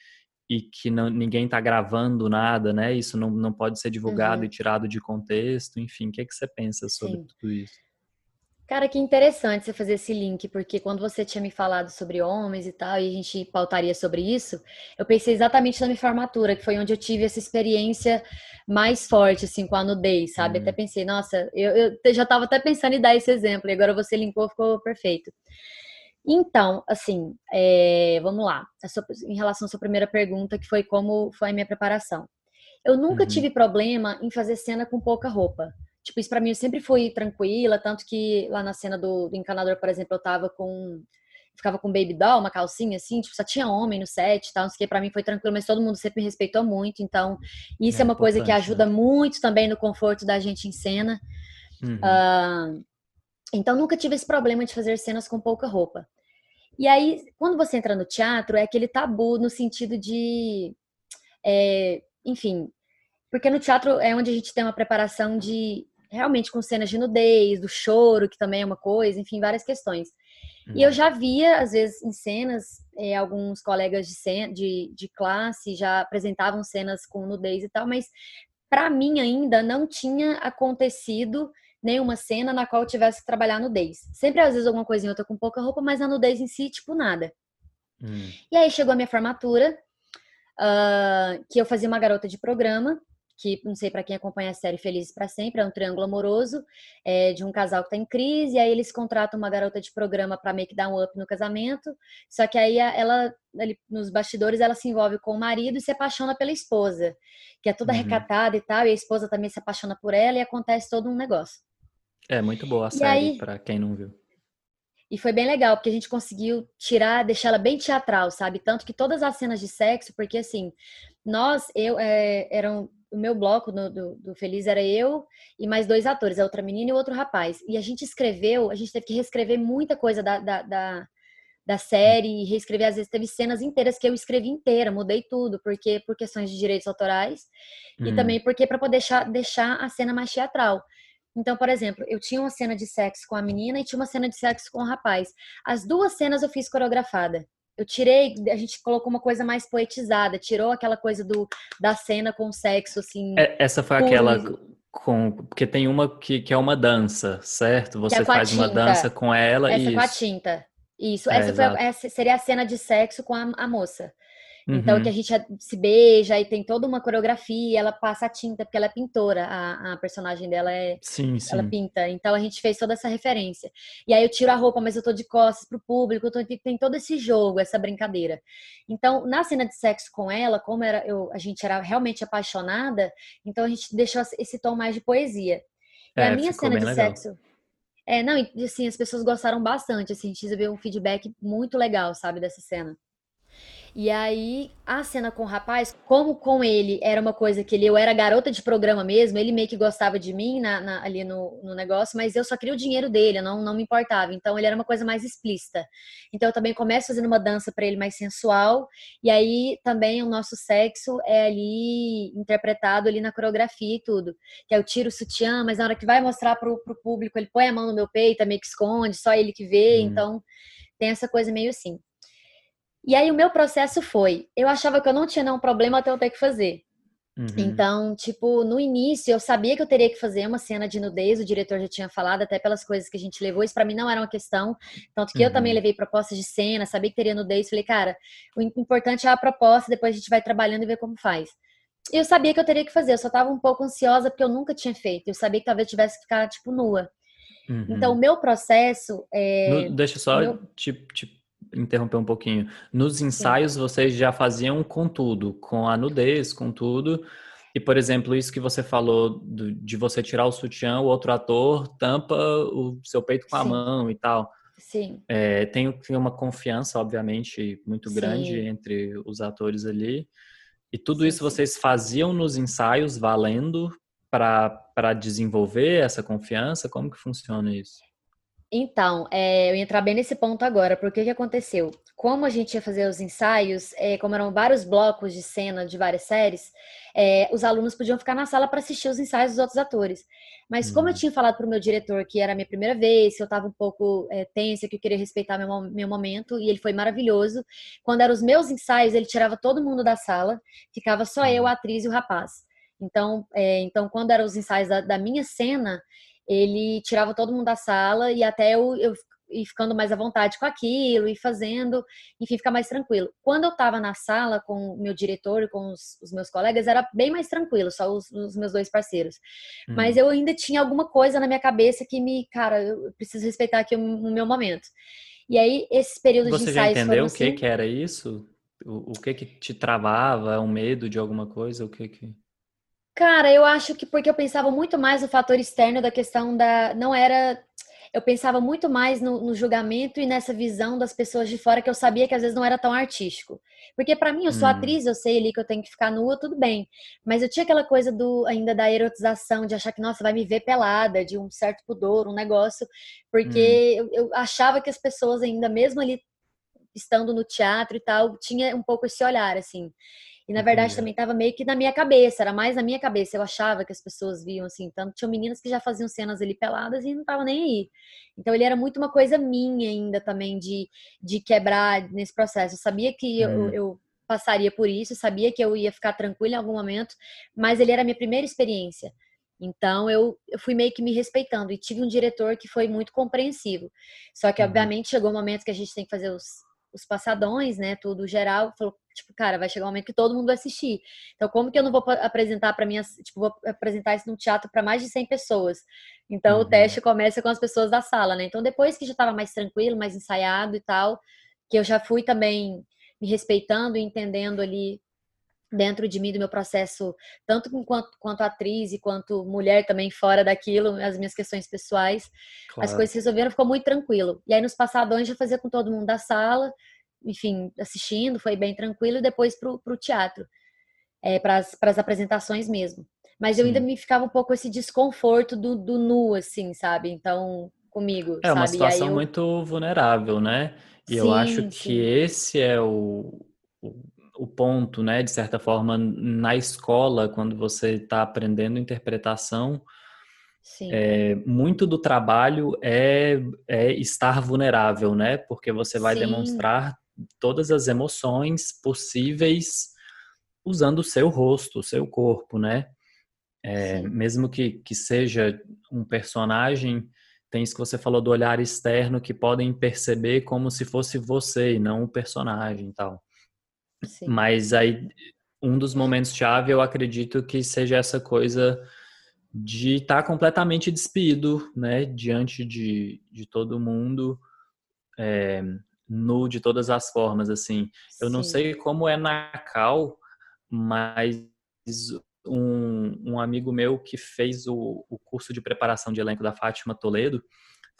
e que não, ninguém está gravando nada, né? Isso não, não pode ser divulgado uhum. e tirado de contexto. Enfim, o que, é que você pensa sobre Sim. tudo isso? Cara, que interessante você fazer esse link, porque quando você tinha me falado sobre homens e tal, e a gente pautaria sobre isso, eu pensei exatamente na minha formatura, que foi onde eu tive essa experiência mais forte, assim, com a nudez, sabe? Uhum. Até pensei, nossa, eu, eu já estava até pensando em dar esse exemplo, e agora você linkou, ficou perfeito. Então, assim, é, vamos lá, sua, em relação à sua primeira pergunta, que foi como foi a minha preparação. Eu nunca uhum. tive problema em fazer cena com pouca roupa. Tipo, isso pra mim eu sempre fui tranquila, tanto que lá na cena do, do encanador, por exemplo, eu tava com. Ficava com baby doll, uma calcinha assim, tipo, só tinha homem no set e tal, não sei o que, pra mim foi tranquilo, mas todo mundo sempre me respeitou muito, então isso é, é uma coisa que ajuda né? muito também no conforto da gente em cena. Uhum. Uh, então nunca tive esse problema de fazer cenas com pouca roupa. E aí, quando você entra no teatro, é aquele tabu no sentido de. É, enfim, porque no teatro é onde a gente tem uma preparação de realmente com cenas de nudez, do choro, que também é uma coisa, enfim, várias questões. Uhum. E eu uhum. já via, às vezes, em cenas, é, alguns colegas de, cena, de, de classe já apresentavam cenas com nudez e tal, mas para mim ainda não tinha acontecido nenhuma cena na qual eu tivesse que trabalhar nudez. Sempre, às vezes, alguma coisinha outra com pouca roupa, mas a nudez em si, tipo, nada. Uhum. E aí chegou a minha formatura, uh, que eu fazia uma garota de programa, que não sei para quem acompanha a série Felizes para Sempre, é um triângulo amoroso é, de um casal que está em crise, e aí eles contratam uma garota de programa para meio que dar um up no casamento, só que aí ela, ali, nos bastidores, ela se envolve com o marido e se apaixona pela esposa, que é toda uhum. recatada e tal, e a esposa também se apaixona por ela e acontece todo um negócio. É muito boa a e série, para quem não viu. E foi bem legal, porque a gente conseguiu tirar, deixar ela bem teatral, sabe? Tanto que todas as cenas de sexo, porque assim, nós, eu, é, eram o meu bloco do, do, do, Feliz era eu e mais dois atores, a outra menina e o outro rapaz. E a gente escreveu, a gente teve que reescrever muita coisa da, da, da, da série, reescrever, às vezes teve cenas inteiras que eu escrevi inteira, mudei tudo, porque por questões de direitos autorais hum. e também porque para poder deixar, deixar a cena mais teatral. Então, por exemplo, eu tinha uma cena de sexo com a menina e tinha uma cena de sexo com o rapaz. As duas cenas eu fiz coreografada eu tirei, a gente colocou uma coisa mais poetizada, tirou aquela coisa do da cena com sexo, assim. É, essa foi aquela com. Porque tem uma que, que é uma dança, certo? É Você é faz uma dança com ela e. Essa com a tinta. Isso. É, essa, foi, essa seria a cena de sexo com a, a moça. Então, uhum. que a gente se beija e tem toda uma coreografia, ela passa a tinta, porque ela é pintora, a, a personagem dela é. Sim, sim. Ela pinta. Então a gente fez toda essa referência. E aí eu tiro a roupa, mas eu tô de costas pro público, tô, tem todo esse jogo, essa brincadeira. Então, na cena de sexo com ela, como era, eu, a gente era realmente apaixonada, então a gente deixou esse tom mais de poesia. E é, a minha cena de legal. sexo. É, não, e assim, as pessoas gostaram bastante, assim, a gente recebeu um feedback muito legal, sabe, dessa cena. E aí, a cena com o rapaz, como com ele era uma coisa que ele, eu era garota de programa mesmo, ele meio que gostava de mim na, na, ali no, no, negócio, mas eu só queria o dinheiro dele, eu não, não me importava. Então, ele era uma coisa mais explícita. Então, eu também começo fazendo uma dança para ele mais sensual, e aí também o nosso sexo é ali interpretado ali na coreografia e tudo. Que é eu tiro o sutiã, mas na hora que vai mostrar pro, pro público, ele põe a mão no meu peito, é meio que esconde, só ele que vê, hum. então tem essa coisa meio assim. E aí o meu processo foi, eu achava que eu não tinha nenhum problema até eu ter que fazer. Uhum. Então, tipo, no início eu sabia que eu teria que fazer uma cena de nudez, o diretor já tinha falado, até pelas coisas que a gente levou, isso para mim não era uma questão. Tanto que uhum. eu também uhum. levei propostas de cena, sabia que teria nudez, falei, cara, o importante é a proposta, depois a gente vai trabalhando e ver como faz. Eu sabia que eu teria que fazer, eu só tava um pouco ansiosa porque eu nunca tinha feito. Eu sabia que talvez tivesse que ficar, tipo, nua. Uhum. Então, o meu processo. É... No, deixa só meu... te, te interromper um pouquinho. Nos ensaios, Sim. vocês já faziam com tudo, com a nudez, com tudo. E, por exemplo, isso que você falou do, de você tirar o sutiã, o outro ator tampa o seu peito com Sim. a mão e tal. Sim. É, tem, tem uma confiança, obviamente, muito grande Sim. entre os atores ali. E tudo isso vocês faziam nos ensaios, valendo para desenvolver essa confiança? Como que funciona isso? Então, é, eu ia entrar bem nesse ponto agora, porque o que aconteceu? Como a gente ia fazer os ensaios, é, como eram vários blocos de cena de várias séries, é, os alunos podiam ficar na sala para assistir os ensaios dos outros atores. Mas como eu hum. tinha falado para o meu diretor que era a minha primeira vez, que eu estava um pouco é, tensa, que eu queria respeitar meu, meu momento, e ele foi maravilhoso. Quando eram os meus ensaios, ele tirava todo mundo da sala, ficava só eu, a atriz e o rapaz. Então, é, então quando eram os ensaios da, da minha cena, ele tirava todo mundo da sala e até eu, eu ir ficando mais à vontade com aquilo e fazendo, enfim, ficar mais tranquilo. Quando eu estava na sala com o meu diretor e com os, os, meus colegas, era bem mais tranquilo, só os, os meus dois parceiros. Hum. Mas eu ainda tinha alguma coisa na minha cabeça que me, cara, eu preciso respeitar aqui o, o meu momento. E aí, esse período Você de ensaios... Você já entendeu o que, assim, que era isso? O, o que que te travava? Um medo de alguma coisa? O que que... Cara, eu acho que porque eu pensava muito mais no fator externo da questão da. Não era. Eu pensava muito mais no, no julgamento e nessa visão das pessoas de fora que eu sabia que às vezes não era tão artístico. Porque para mim, eu sou hum. atriz, eu sei ali que eu tenho que ficar nua, tudo bem. Mas eu tinha aquela coisa do ainda da erotização, de achar que, nossa, vai me ver pelada, de um certo pudor, um negócio. Porque hum. eu, eu achava que as pessoas ainda, mesmo ali estando no teatro e tal, tinha um pouco esse olhar, assim. E na verdade também estava meio que na minha cabeça, era mais na minha cabeça. Eu achava que as pessoas viam assim, tanto tinham meninas que já faziam cenas ali peladas e não estavam nem aí. Então ele era muito uma coisa minha ainda também de, de quebrar nesse processo. Eu sabia que hum. eu, eu passaria por isso, sabia que eu ia ficar tranquila em algum momento, mas ele era a minha primeira experiência. Então eu, eu fui meio que me respeitando e tive um diretor que foi muito compreensivo. Só que, uhum. obviamente, chegou um momento que a gente tem que fazer os, os passadões, né, tudo geral, falou, tipo, cara, vai chegar um momento que todo mundo vai assistir. Então, como que eu não vou apresentar para mim, tipo, vou apresentar isso num teatro para mais de 100 pessoas? Então, uhum. o teste começa com as pessoas da sala, né? Então, depois que já estava mais tranquilo, mais ensaiado e tal, que eu já fui também me respeitando e entendendo ali dentro de mim do meu processo, tanto quanto, quanto atriz e quanto mulher também fora daquilo, as minhas questões pessoais, claro. as coisas se resolveram, ficou muito tranquilo. E aí nos passadões já fazia com todo mundo da sala, enfim, assistindo, foi bem tranquilo, e depois pro, pro teatro, é, para as apresentações mesmo. Mas eu ainda me ficava um pouco esse desconforto do, do nu, assim, sabe? Então, comigo. É uma sabe? situação eu... muito vulnerável, né? E sim, eu acho que sim. esse é o, o o ponto, né, de certa forma, na escola, quando você está aprendendo interpretação, é, muito do trabalho é, é, estar vulnerável, né? Porque você vai Sim. demonstrar todas as emoções possíveis usando o seu rosto, o seu corpo, né? É, mesmo que, que seja um personagem, tem isso que você falou do olhar externo que podem perceber como se fosse você e não o personagem e tal. Sim. Mas aí, um dos momentos chave, eu acredito que seja essa coisa de estar tá completamente despido, né, diante de, de todo mundo, é, nu de todas as formas, assim. Eu Sim. não sei como é na Cal, mas um, um amigo meu que fez o, o curso de preparação de elenco da Fátima Toledo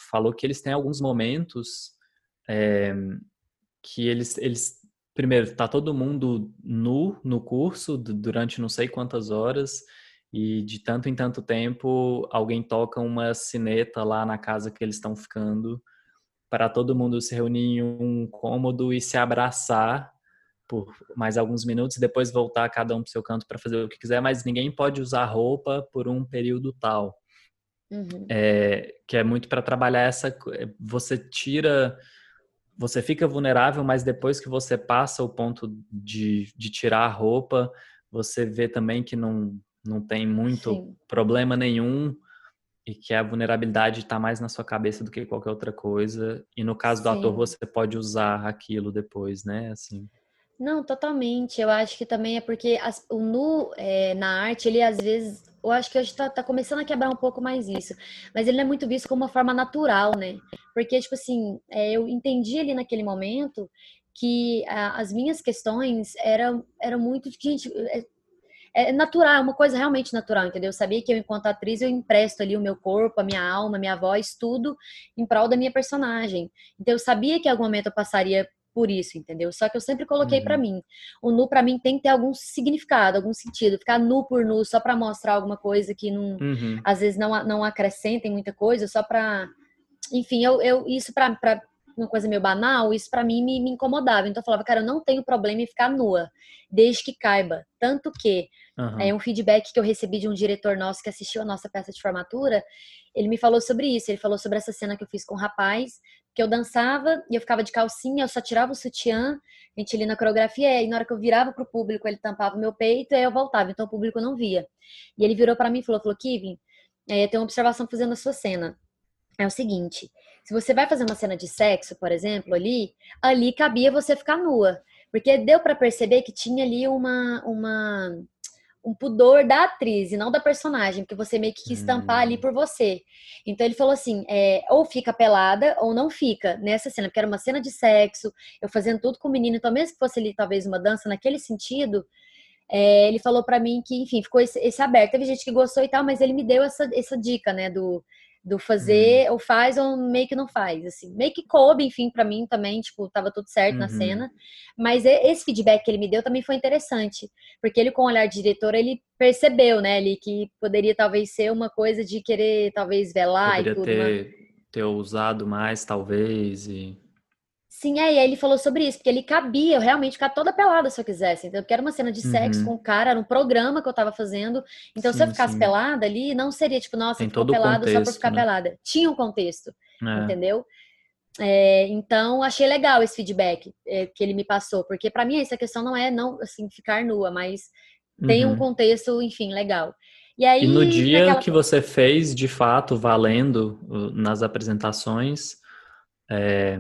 falou que eles têm alguns momentos é, que eles, eles primeiro, tá todo mundo nu no curso durante não sei quantas horas e de tanto em tanto tempo alguém toca uma sineta lá na casa que eles estão ficando para todo mundo se reunir em um cômodo e se abraçar por mais alguns minutos e depois voltar cada um para o seu canto para fazer o que quiser, mas ninguém pode usar roupa por um período tal. Uhum. É, que é muito para trabalhar essa. Você tira. Você fica vulnerável, mas depois que você passa o ponto de, de tirar a roupa, você vê também que não, não tem muito Sim. problema nenhum e que a vulnerabilidade está mais na sua cabeça do que qualquer outra coisa. E no caso do Sim. ator, você pode usar aquilo depois, né? Assim. Não, totalmente. Eu acho que também é porque as, o nu é, na arte, ele às vezes, eu acho que hoje tá, tá, começando a quebrar um pouco mais isso, mas ele é muito visto como uma forma natural, né? Porque, tipo assim, é, eu entendi ali naquele momento que a, as minhas questões eram, eram muito, gente, é, é natural, é uma coisa realmente natural, entendeu? Eu sabia que eu, enquanto atriz, eu empresto ali o meu corpo, a minha alma, a minha voz, tudo em prol da minha personagem. Então, eu sabia que em algum momento eu passaria por isso, entendeu? Só que eu sempre coloquei uhum. para mim. O nu para mim tem que ter algum significado, algum sentido. Ficar nu por nu só para mostrar alguma coisa que não, uhum. às vezes não não acrescentem muita coisa, só para, enfim, eu, eu isso para uma coisa meio banal, isso para mim me, me, incomodava. Então eu falava, cara, eu não tenho problema em ficar nua, desde que caiba. Tanto que uhum. é um feedback que eu recebi de um diretor nosso que assistiu a nossa peça de formatura, ele me falou sobre isso. Ele falou sobre essa cena que eu fiz com o rapaz, que eu dançava e eu ficava de calcinha, eu só tirava o sutiã, a gente ali na coreografia, e na hora que eu virava pro público, ele tampava o meu peito e aí eu voltava, então o público não via. E ele virou para mim e falou, falou, Kevin, é, tem uma observação fazendo a sua cena. É o seguinte, se você vai fazer uma cena de sexo, por exemplo, ali, ali cabia você ficar nua. Porque deu para perceber que tinha ali uma, uma um pudor da atriz e não da personagem, porque você meio que quis estampar ali hum. por você. Então ele falou assim: é, ou fica pelada ou não fica nessa cena, porque era uma cena de sexo, eu fazendo tudo com o menino, então mesmo que fosse ali talvez uma dança naquele sentido. É, ele falou para mim que, enfim, ficou esse, esse, aberto. Teve gente que gostou e tal, mas ele me deu essa, essa dica, né, do do fazer uhum. ou faz ou meio que não faz, assim. Meio que coube, enfim, para mim também, tipo, tava tudo certo uhum. na cena. Mas esse feedback que ele me deu também foi interessante, porque ele com o olhar de diretor, ele percebeu, né, ali que poderia talvez ser uma coisa de querer talvez velar poderia e tudo, ter, ter usado mais talvez e Sim, é, e aí ele falou sobre isso, porque ele cabia eu realmente ficar toda pelada se eu quisesse, então porque era uma cena de sexo uhum. com o cara, era um programa que eu tava fazendo, então sim, se eu ficasse sim. pelada ali, não seria tipo, nossa, Tem ficou pelado contexto, só pra ficar né? pelada. Tinha um contexto, é. entendeu? É, então, achei legal esse feedback é, que ele me passou, porque para mim essa questão não é não assim ficar nua, mas tem uhum. um contexto, enfim, legal. E, aí, e no dia naquela... que você fez, de fato, valendo nas apresentações, é,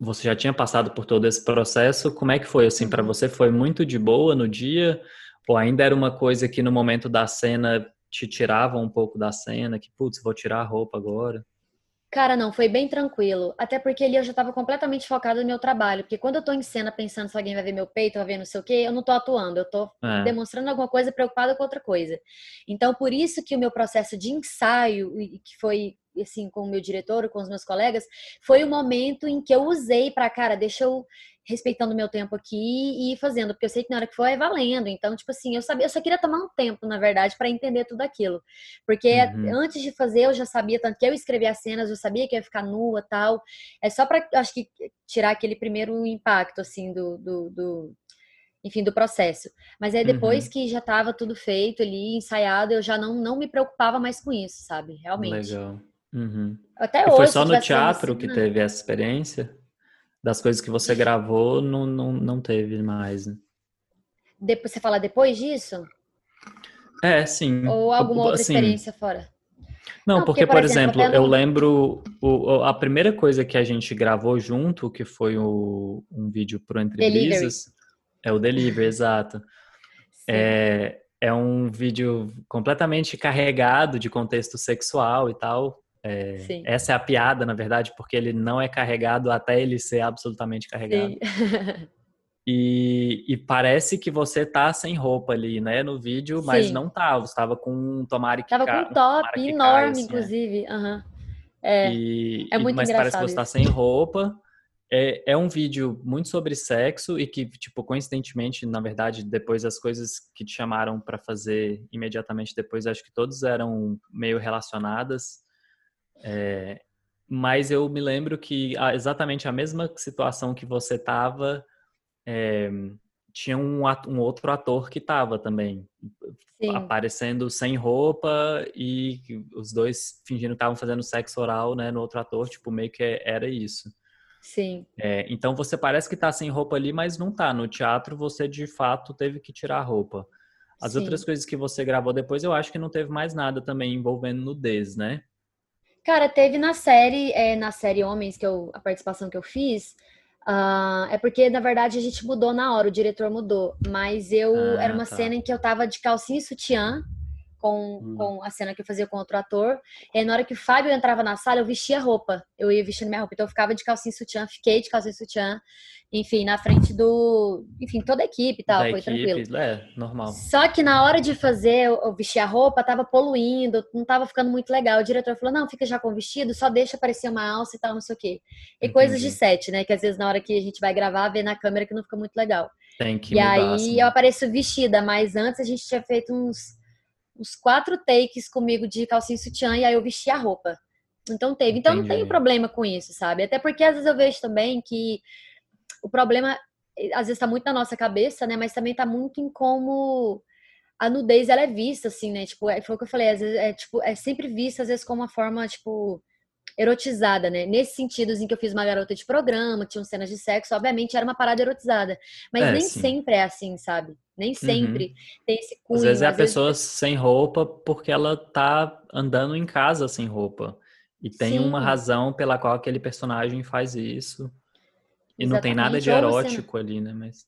você já tinha passado por todo esse processo. Como é que foi assim para uhum. você? Foi muito de boa no dia ou ainda era uma coisa que no momento da cena te tirava um pouco da cena, que putz, vou tirar a roupa agora? Cara, não, foi bem tranquilo. Até porque ali eu já estava completamente focada no meu trabalho. Porque quando eu tô em cena pensando se alguém vai ver meu peito, vai ver não sei o quê, eu não tô atuando, eu tô é. demonstrando alguma coisa preocupada com outra coisa. Então, por isso que o meu processo de ensaio, que foi assim, com o meu diretor, com os meus colegas, foi o momento em que eu usei para, cara, deixa eu respeitando o meu tempo aqui e fazendo, porque eu sei que na hora que for é valendo. Então, tipo assim, eu sabia, eu só queria tomar um tempo, na verdade, para entender tudo aquilo. Porque uhum. antes de fazer, eu já sabia tanto que eu escrevia as cenas, eu sabia que ia ficar nua, tal. É só para acho que tirar aquele primeiro impacto assim do, do, do enfim, do processo. Mas aí depois uhum. que já estava tudo feito ali, ensaiado, eu já não, não me preocupava mais com isso, sabe? Realmente. Legal. Uhum. Até e hoje. Foi só no teatro que teve essa experiência? Das coisas que você gravou, não, não, não teve mais, né? Depois, você fala depois disso? É, sim. Ou alguma outra assim, experiência fora? Não, não porque, porque, por, exemplo, exemplo eu lembro o, a primeira coisa que a gente gravou junto, que foi o, um vídeo pro Entrevistas, é o Delivery, exato. É, é um vídeo completamente carregado de contexto sexual e tal. É, essa é a piada, na verdade, porque ele não é carregado até ele ser absolutamente carregado. [LAUGHS] E, e, parece que você tá sem roupa ali, né, no vídeo, mas Sim. não tá. Você tava com um tomara que Tava com um top enorme, cai, assim, é. inclusive. É. Uhum. É, e, é muito Mas parece que você tá sem roupa. é, é um vídeo muito sobre sexo e que, tipo, coincidentemente, na verdade, depois as coisas que te chamaram para fazer imediatamente depois, acho que todos eram meio relacionadas. É, mas eu me lembro que exatamente a mesma situação que você tava, é, tinha um, um, outro ator que tava também Sim. aparecendo sem roupa e os dois fingindo que estavam fazendo sexo oral, né, no outro ator, tipo, meio que era isso. Sim. É, então você parece que tá sem roupa ali, mas não tá. No teatro você de fato teve que tirar a roupa. As Sim. outras coisas que você gravou depois, eu acho que não teve mais nada também envolvendo nudez, né? Cara, teve na série, é, na série Homens, que eu, a participação que eu fiz, uh, é porque, na verdade, a gente mudou na hora, o diretor mudou. Mas eu ah, era uma tá. cena em que eu tava de calcinha e sutiã, com, hum. com a cena que eu fazia com outro ator. E aí, na hora que o Fábio entrava na sala, eu vestia a roupa. Eu ia vestindo minha roupa. Então, eu ficava de calcinha sutiã, fiquei de calcinha sutiã. Enfim, na frente do. Enfim, toda a equipe e tal, da foi equipe, tranquilo. É, normal. Só que na hora de fazer, eu vestir a roupa, tava poluindo, não tava ficando muito legal. O diretor falou: não, fica já com o vestido, só deixa aparecer uma alça e tal, não sei o quê. E Entendi. coisas de set, né? Que às vezes na hora que a gente vai gravar, vê na câmera que não fica muito legal. Tem que e mudar, aí assim. eu apareço vestida, mas antes a gente tinha feito uns uns quatro takes comigo de calcinha e sutiã e aí eu vesti a roupa. Então teve. Então Entendi. não tenho problema com isso, sabe? Até porque às vezes eu vejo também que o problema às vezes tá muito na nossa cabeça, né? Mas também tá muito em como a nudez ela é vista, assim, né? Tipo, é, foi o que eu falei, às vezes é, tipo, é sempre vista, às vezes, como uma forma, tipo, erotizada, né? Nesse sentido, em que eu fiz uma garota de programa, tinham cenas de sexo, obviamente era uma parada erotizada. Mas é, nem sim. sempre é assim, sabe? Nem uhum. sempre uhum. tem esse cunho. Às vezes é a pessoa vezes... sem roupa porque ela tá andando em casa sem roupa. E tem Sim. uma razão pela qual aquele personagem faz isso. E Exatamente. não tem nada de erótico ali, né? Mas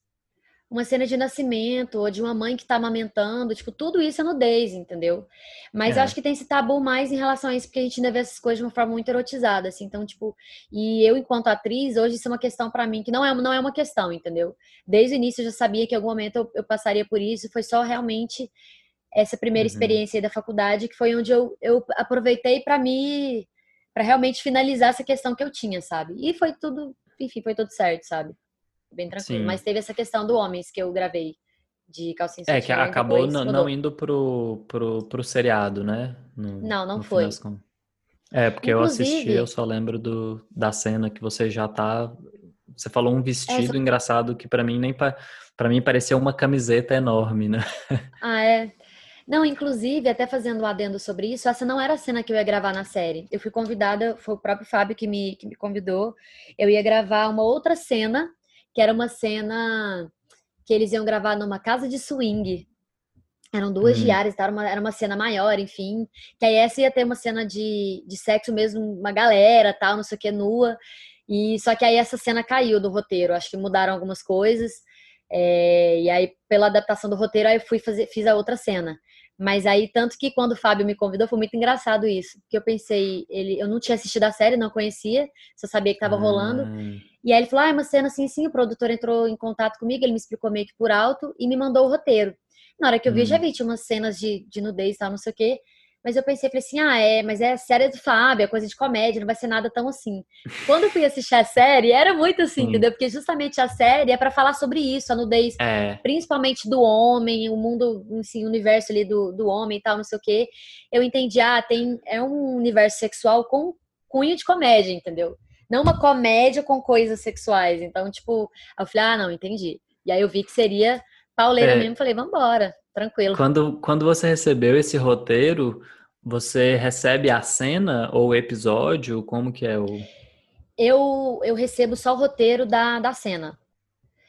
uma cena de nascimento ou de uma mãe que tá amamentando, tipo, tudo isso é nudez, entendeu? Mas é. eu acho que tem esse tabu mais em relação a isso, porque a gente ainda vê essas coisas de uma forma muito erotizada, assim. Então, tipo, e eu, enquanto atriz, hoje isso é uma questão para mim que não é, não é uma questão, entendeu? Desde o início eu já sabia que em algum momento eu, eu passaria por isso, foi só realmente essa primeira uhum. experiência da faculdade, que foi onde eu, eu aproveitei para me. para realmente finalizar essa questão que eu tinha, sabe? E foi tudo, enfim, foi tudo certo, sabe? Bem tranquilo. Sim. Mas teve essa questão do Homens que eu gravei de calcinha É, que acabou não, não indo pro, pro, pro seriado, né? No, não, não foi. É, porque Inclusive, eu assisti, eu só lembro do, da cena que você já tá. Você falou um vestido essa... engraçado que para mim nem para mim parecia uma camiseta enorme, né? [LAUGHS] Ah, é. Não, inclusive, até fazendo um adendo sobre isso, essa não era a cena que eu ia gravar na série. Eu fui convidada, foi o próprio Fábio que me, que me convidou. Eu ia gravar uma outra cena que era uma cena que eles iam gravar numa casa de swing. Eram duas hum. diárias, tá? era, uma, era uma cena maior, enfim. Que aí essa ia ter uma cena de, de sexo mesmo, uma galera, tal, não sei o que, nua. E só que aí essa cena caiu do roteiro. Acho que mudaram algumas coisas. É, e aí, pela adaptação do roteiro, aí eu fui fazer, fiz a outra cena. Mas aí, tanto que quando o Fábio me convidou, foi muito engraçado isso. Porque eu pensei, ele, eu não tinha assistido a série, não conhecia, só sabia que estava ah. rolando. E aí ele falou: ah, é uma cena assim, sim. O produtor entrou em contato comigo, ele me explicou meio que por alto e me mandou o roteiro. Na hora que eu vi, hum. já vi, tinha umas cenas de, de nudez e tal, não sei o quê. Mas eu pensei, falei assim, ah, é, mas é série do Fábio, é coisa de comédia, não vai ser nada tão assim. Quando eu fui assistir a série, era muito assim, entendeu? Porque justamente a série é para falar sobre isso, a nudez, é. principalmente do homem, o mundo, assim, o universo ali do, do homem e tal, não sei o quê. Eu entendi, ah, tem, é um universo sexual com cunho de comédia, entendeu? Não uma comédia com coisas sexuais. Então, tipo, eu falei, ah, não, entendi. E aí eu vi que seria pauleira é. mesmo, falei, vambora tranquilo. Quando, quando você recebeu esse roteiro, você recebe a cena ou o episódio? Como que é o. Eu, eu recebo só o roteiro da, da cena.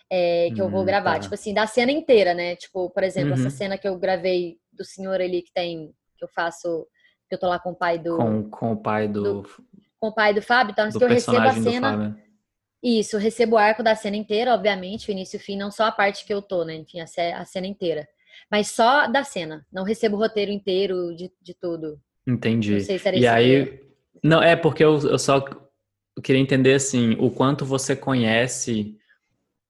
É, que eu vou hum, gravar. Tá. Tipo assim, da cena inteira, né? Tipo, por exemplo, uhum. essa cena que eu gravei do senhor ali que tem. Que eu faço. Que eu tô lá com o pai do. Com, com o pai do. do com o pai do Fábio, então, que eu recebo a cena. Isso, eu recebo o arco da cena inteira, obviamente, o início e o fim, não só a parte que eu tô, né? Enfim, a, cena inteira mas só da cena. Não recebo o roteiro inteiro de, de tudo. Entendi. Não sei se era e aí, não é porque eu, eu só queria entender assim o quanto você conhece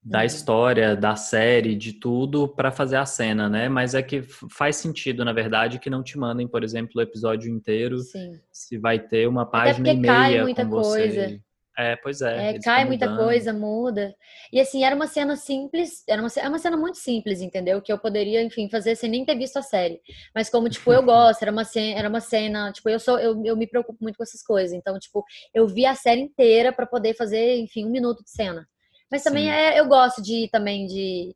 da uhum. história, da série, de tudo para fazer a cena, né? Mas é que faz sentido, na verdade, que não te mandem, por exemplo, o episódio inteiro. Sim. Se vai ter uma página e meia cai muita com coisa. Você. É, pois é. é cai muita coisa, muda. E assim, era uma cena simples, era uma, é uma cena muito simples, entendeu? Que eu poderia, enfim, fazer sem nem ter visto a série. Mas como, tipo, eu [LAUGHS] gosto, era uma cena, era uma cena tipo, eu sou, eu, eu me preocupo muito com essas coisas. Então, tipo, eu vi a série inteira para poder fazer, enfim, um minuto de cena. Mas também é, eu gosto de também de,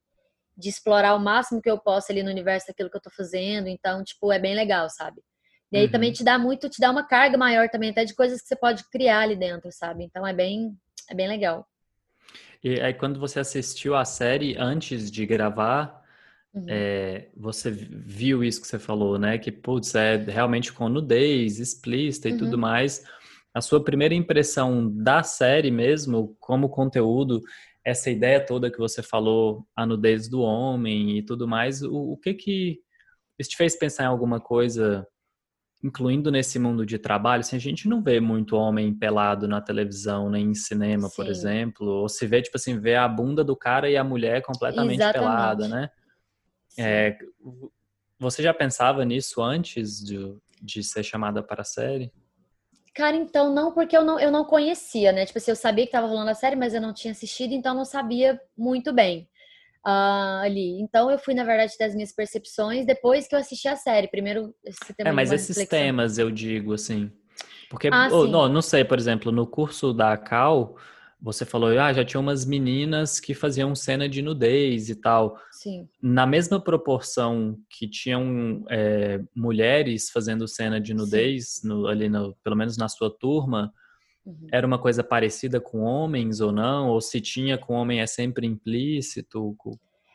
de explorar o máximo que eu posso ali no universo daquilo que eu tô fazendo. Então, tipo, é bem legal, sabe? E aí uhum. também te dá muito, te dá uma carga maior também, até de coisas que você pode criar ali dentro, sabe? Então é bem, é bem legal. E aí quando você assistiu a série antes de gravar, uhum. é, você viu isso que você falou, né? Que, putz, é realmente com nudez, explícita e uhum. tudo mais. A sua primeira impressão da série mesmo, como conteúdo, essa ideia toda que você falou, a nudez do homem e tudo mais, o, o que que isso te fez pensar em alguma coisa incluindo nesse mundo de trabalho, assim, a gente não vê muito homem pelado na televisão, nem em cinema, Sim. por exemplo, ou se vê, tipo assim, vê a bunda do cara e a mulher completamente Exatamente. pelada, né? É, você já pensava nisso antes de, de ser chamada para a série? Cara, então não, porque eu não, eu não conhecia, né? Tipo assim, eu sabia que estava rolando a série, mas eu não tinha assistido, então não sabia muito bem uh, ali. Então eu fui, na verdade, das minhas percepções depois que eu assisti a série. Primeiro, esse tema É, mas esses reflexão. temas, eu digo, assim. Porque, ah, não, não sei, por exemplo, no curso da Cal, você falou, ah, já tinha umas meninas que faziam cena de nudez e tal. Sim. Na mesma proporção que tinham é, mulheres fazendo cena de nudez, no, ali no, pelo menos na sua turma, Uhum. Era uma coisa parecida com homens ou não? Ou se tinha com homem é sempre implícito?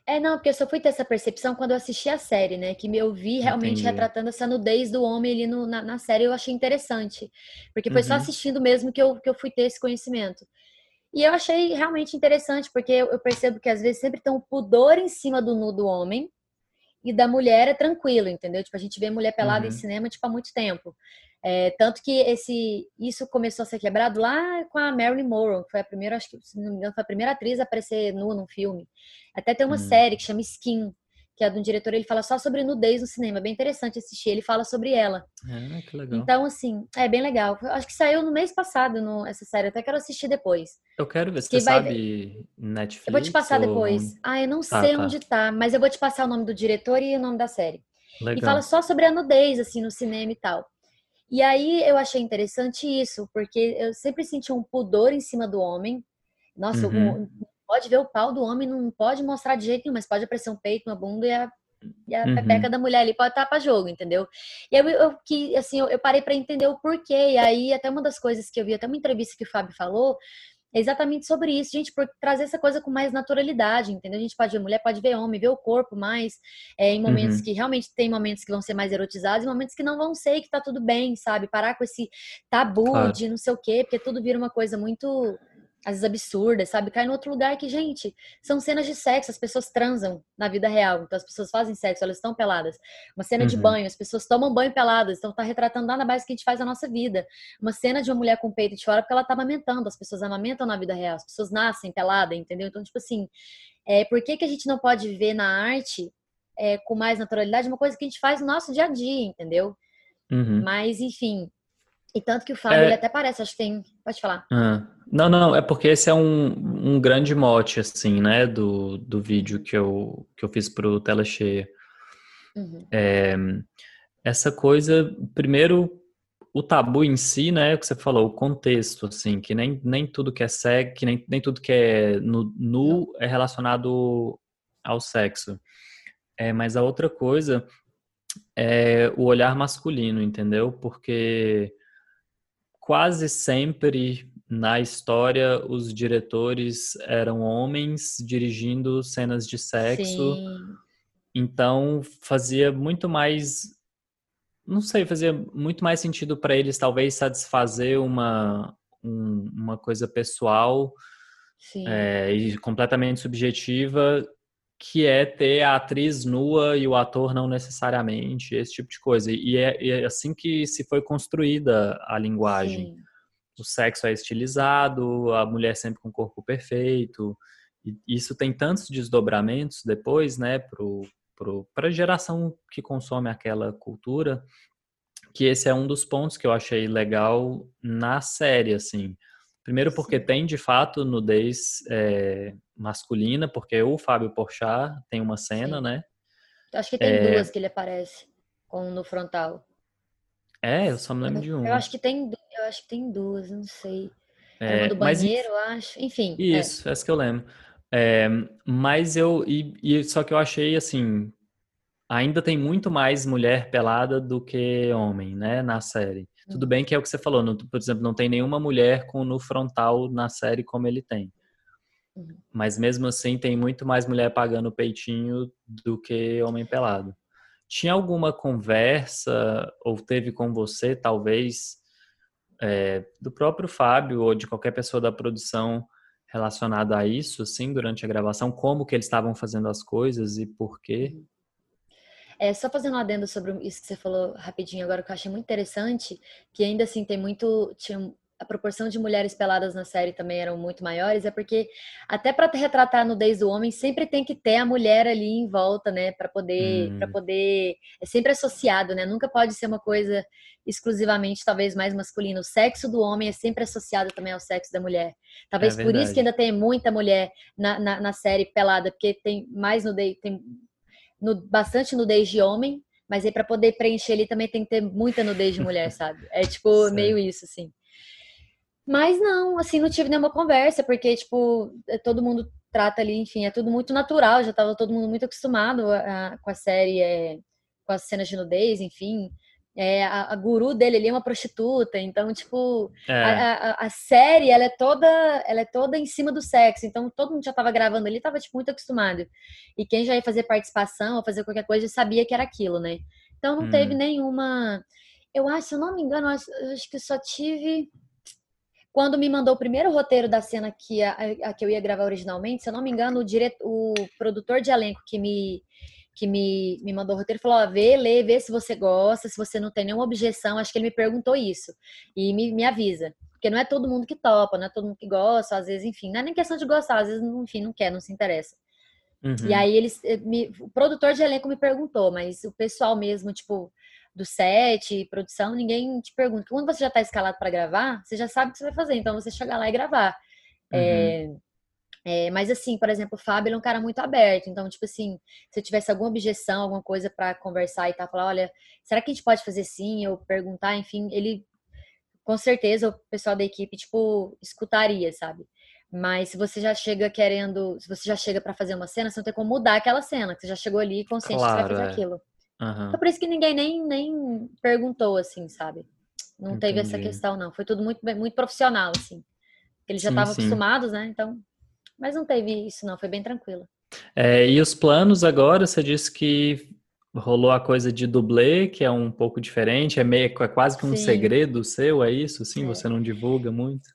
É, não, porque eu só fui ter essa percepção quando eu assisti a série, né? Que eu vi realmente Entendi. retratando essa nudez do homem ali no, na, na, série, eu achei interessante. Porque foi uhum. só assistindo mesmo que eu, que eu fui ter esse conhecimento. E eu achei realmente interessante, porque eu, percebo que às vezes sempre tem um pudor em cima do nu do homem, e da mulher é tranquilo, entendeu? Tipo, a gente vê mulher pelada uhum. em cinema, tipo, há muito tempo. É, tanto que esse, isso começou a ser quebrado lá com a Marilyn Monroe, que foi a primeira, acho que, se não me engano, foi a primeira atriz a aparecer nua num filme. Até tem uma uhum. série que chama Skin, que é de um diretor, ele fala só sobre nudez no cinema. É bem interessante assistir, ele fala sobre ela. É, que legal. Então, assim, é bem legal. Acho que saiu no mês passado no, essa série, até quero assistir depois. Eu quero ver, se você sabe Netflix? Eu vou te passar ou... depois. Ah, eu não ah, sei tá. onde tá, mas eu vou te passar o nome do diretor e o nome da série. Legal. E fala só sobre a nudez, assim, no cinema e tal. E aí eu achei interessante isso, porque eu sempre senti um pudor em cima do homem. Nossa, uhum. um, pode ver o pau do homem, não pode mostrar de jeito nenhum, mas pode aparecer um peito, uma bunda e a, e a uhum. pepeca da mulher ali pode estar para jogo, entendeu? E eu, eu que assim, eu, eu parei para entender o porquê. E aí até uma das coisas que eu vi, até uma entrevista que o Fábio falou, é exatamente sobre isso, gente, por trazer essa coisa com mais naturalidade, entendeu? A gente pode ver mulher, pode ver homem, ver o corpo mais, é, em momentos uhum. que realmente tem momentos que vão ser mais erotizados e momentos que não vão ser e que tá tudo bem, sabe? Parar com esse tabu claro. de não sei o quê, porque tudo vira uma coisa muito às vezes absurdas, sabe? Cai no outro lugar que, gente, são cenas de sexo, as pessoas transam na vida real, então as pessoas fazem sexo, elas estão peladas. Uma cena uhum. de banho, as pessoas tomam banho peladas, então tá retratando lá na base que a gente faz a nossa vida. Uma cena de uma mulher com o peito de fora porque ela tá amamentando, as pessoas amamentam na vida real, as pessoas nascem pelada, entendeu? Então, tipo assim, é, por que, que a gente não pode ver na arte é, com mais naturalidade uma coisa que a gente faz no nosso dia a dia, entendeu? Uhum. Mas, enfim, e tanto que o Fábio, é... ele até parece, acho que tem. Pode falar. Ah. Não, não, é porque esse é um, um grande mote, assim, né, do, do vídeo que eu, que eu fiz pro Tela Cheia. Uhum. É, essa coisa, primeiro, o tabu em si, né, o que você falou, o contexto, assim, que nem, nem tudo que é sexo, que nem, nem tudo que é nu, nu é relacionado ao sexo. É, mas a outra coisa é o olhar masculino, entendeu? Porque quase sempre na história os diretores eram homens dirigindo cenas de sexo. Sim. Então fazia muito mais não sei, fazia muito mais sentido para eles talvez satisfazer uma um, uma coisa pessoal é, e completamente subjetiva que é ter a atriz nua e o ator não necessariamente, esse tipo de coisa. E é, é assim que se foi construída a linguagem. Sim. O sexo é estilizado, a mulher sempre com o corpo perfeito. E isso tem tantos desdobramentos depois, né, para a geração que consome aquela cultura, que esse é um dos pontos que eu achei legal na série, assim. Primeiro porque Sim. tem, de fato, nudez é, masculina, porque o Fábio Porchat tem uma cena, Sim. né? Acho que tem é... duas que ele aparece com, no frontal. É, eu só me lembro de uma. Eu acho que tem, eu acho que tem duas, não sei. É, uma do banheiro, mas... eu acho. Enfim. É. Isso, é. essa que eu lembro. É, mas eu. E, e, só que eu achei assim. Ainda tem muito mais mulher pelada do que homem, né, na série. Tudo bem que é o que você falou, no, por exemplo, não tem nenhuma mulher com no frontal na série como ele tem. Uhum. Mas mesmo assim tem muito mais mulher pagando peitinho do que homem pelado. Tinha alguma conversa ou teve com você, talvez, é, do próprio Fábio ou de qualquer pessoa da produção relacionada a isso, assim, durante a gravação? Como que eles estavam fazendo as coisas e por quê? É, só fazendo um adendo sobre isso que você falou rapidinho agora, que eu achei muito interessante, que ainda assim tem muito. Tinha, a proporção de mulheres peladas na série também eram muito maiores, é porque até para retratar a nudez do homem sempre tem que ter a mulher ali em volta, né, para poder hum. para poder é sempre associado, né? Nunca pode ser uma coisa exclusivamente talvez mais masculina. O sexo do homem é sempre associado também ao sexo da mulher. Talvez é por isso que ainda tem muita mulher na, na, na série pelada, porque tem mais nudez, tem no, bastante nudez de homem, mas aí para poder preencher ali também tem que ter muita nudez de [LAUGHS] mulher, sabe? É tipo meio isso, assim. Mas não, assim, não tive nenhuma conversa, porque, tipo, é, todo mundo trata ali, enfim, é tudo muito natural, já tava todo mundo muito acostumado a, a, com a série, é, com as cenas de nudez, enfim. É, a, a, guru dele ali é uma prostituta, então, tipo, é. a, a, a, série, ela é toda ela é toda em cima do sexo, então todo mundo já tava gravando ali, tava, tipo, muito acostumado. E quem já ia fazer participação ou fazer qualquer coisa, sabia que era aquilo, né? Então não hum. teve nenhuma... Eu acho, se eu não me engano, eu acho, eu acho que só tive... Quando me mandou o primeiro roteiro da cena que, a, que eu ia gravar originalmente, se eu não me engano, o, direto, o produtor de elenco que me que me, me mandou o roteiro falou: ó, vê, lê, vê se você gosta, se você não tem nenhuma objeção. Acho que ele me perguntou isso. E me, me avisa. Porque não é todo mundo que topa, não é todo mundo que gosta, às vezes, enfim, não é nem questão de gostar, às vezes, enfim, não quer, não se interessa. Uhum. E aí eles, eh, me, o produtor de elenco me perguntou, mas o pessoal mesmo, tipo, do set, produção, ninguém te pergunta. Quando você já está escalado para gravar, você já sabe o que você vai fazer, então você chegar lá e gravar. Uhum. É, é, mas assim, por exemplo, o Fábio é um cara muito aberto. Então, tipo assim, se eu tivesse alguma objeção, alguma coisa para conversar e tal, falar, olha, será que a gente pode fazer sim? Ou perguntar, enfim, ele com certeza o pessoal da equipe, tipo, escutaria, sabe? Mas se você já chega querendo, se você já chega para fazer uma cena, você não tem como mudar aquela cena, que você já chegou ali consciente claro, que você vai fazer é. aquilo. Uhum. Então, por isso que ninguém nem, nem perguntou, assim, sabe? Não Entendi. teve essa questão, não. Foi tudo muito, muito profissional, assim. Eles já estavam acostumados, né? Então, mas não teve isso, não, foi bem tranquilo. É, e os planos agora, você disse que rolou a coisa de dublê, que é um pouco diferente, é meio é quase que um Sim. segredo seu, é isso? Sim, é. você não divulga muito?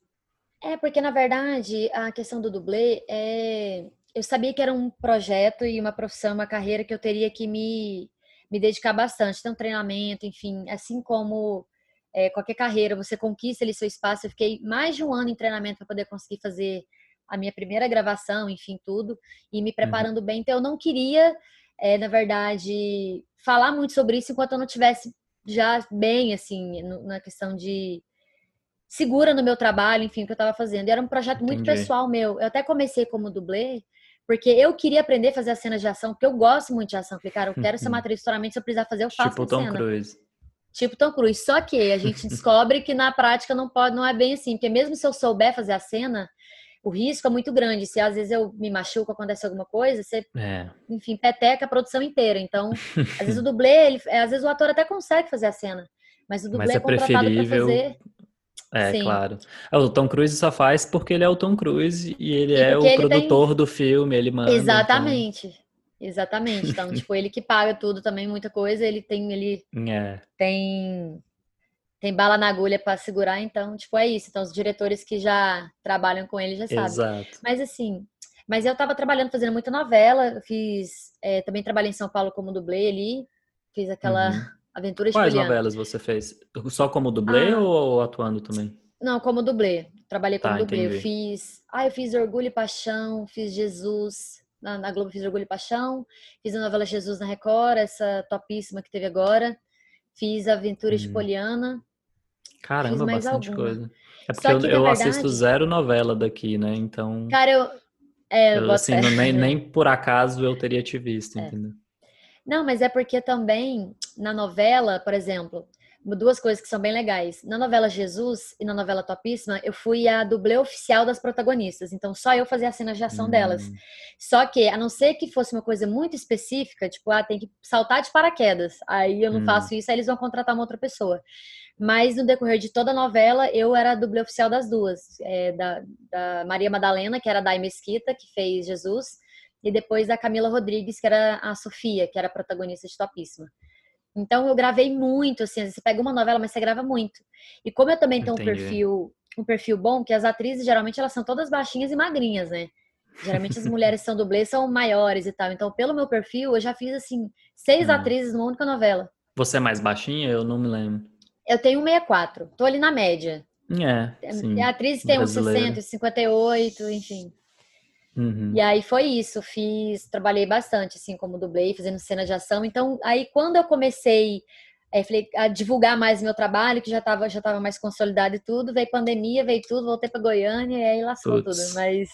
É, porque na verdade a questão do dublê é. Eu sabia que era um projeto e uma profissão, uma carreira que eu teria que me, me dedicar bastante. Então, treinamento, enfim, assim como é, qualquer carreira, você conquista ali seu espaço. Eu fiquei mais de um ano em treinamento para poder conseguir fazer a minha primeira gravação, enfim, tudo, e me uhum. preparando uhum. bem. Então, eu não queria, é, na verdade, falar muito sobre isso enquanto eu não tivesse já bem, assim, no, na questão de segura no meu trabalho, enfim, o que eu estava fazendo. E era um projeto muito Entendi. pessoal meu. Eu até comecei como dublê, porque eu queria aprender a fazer as cenas de ação, porque eu gosto muito de ação. Falei, cara, eu [LAUGHS] quero ser uma atriz futuramente, se eu precisar fazer, eu faço tipo Tom cena. Cruise. Tipo Tom Cruise. Só que a gente [LAUGHS] descobre que na prática não pode, não é bem assim, porque mesmo se eu souber fazer a cena, o risco é muito grande. Se às vezes eu me machuco, acontece alguma coisa, você, é. enfim, peteca a produção inteira. Então, às vezes o [LAUGHS] dublê, ele, é, às vezes o ator até consegue fazer a cena, mas o dublê mas é, é contratado para fazer. É, Sim. claro. É, o Tom Cruise só faz porque ele é o Tom Cruise e ele e é o ele produtor tem... do filme, ele manda. Então Exatamente. Então... Exatamente. Então, [LAUGHS] tipo, ele que paga tudo também, muita coisa, ele tem, ele é. tem tem bala na agulha para segurar, então, tipo, é isso. Então, os diretores que já trabalham com ele já sabem. Exato. Mas assim, mas eu estava trabalhando, fazendo muita novela, fiz, é, também trabalhei em São Paulo como dublê ali, fiz aquela uhum. [LAUGHS] aventura Quais novelas você fez? Só como dublê ah, ou atuando também? Não, como dublê. Trabalhei como tá, dublê. Entendi. Eu fiz, ah, eu fiz Orgulho e Paixão, fiz Jesus, na, na Globo fiz Orgulho e Paixão, fiz a novela Jesus na Record, essa topíssima que teve agora. Fiz Aventuras hum. de Poliana, Caramba, bastante alguma. coisa. É porque eu, eu verdade, assisto zero novela daqui, né? Então. Cara, eu. É, eu, assim, nem, [LAUGHS] nem por acaso eu teria te visto, é. entendeu? Não, mas é porque também na novela, por exemplo, duas coisas que são bem legais. Na novela Jesus e na novela Topíssima, eu fui a dublê oficial das protagonistas. Então, só eu fazia a cena de ação hum. delas. Só que, a não ser que fosse uma coisa muito específica, tipo, ah, tem que saltar de paraquedas. Aí eu não hum. faço isso, aí eles vão contratar uma outra pessoa. Mas no decorrer de toda a novela, eu era a dublê oficial das duas. É, da, da, Maria Madalena, que era a Dai Mesquita, que fez Jesus, e depois da Camila Rodrigues, que era a Sofia, que era a protagonista de Topíssima. Então eu gravei muito, assim, você pega uma novela, mas você grava muito. E como eu também tenho um perfil, um perfil bom, que as atrizes geralmente elas são todas baixinhas e magrinhas, né? Geralmente as [LAUGHS] mulheres que são dublês são maiores e tal. Então, pelo meu perfil, eu já fiz assim seis hum. atrizes numa única novela. Você é mais baixinha? Eu não me lembro. Eu tenho 1,64. Tô ali na média. É. Sim. Tem atriz tem uns 60, 58, enfim. Uhum. E aí foi isso, fiz, trabalhei bastante, assim, como dublê, fazendo cena de ação. Então, aí quando eu comecei é, falei, a divulgar mais meu trabalho, que já estava já tava mais consolidado e tudo, veio pandemia, veio tudo, voltei para Goiânia e aí lascou tudo. Mas,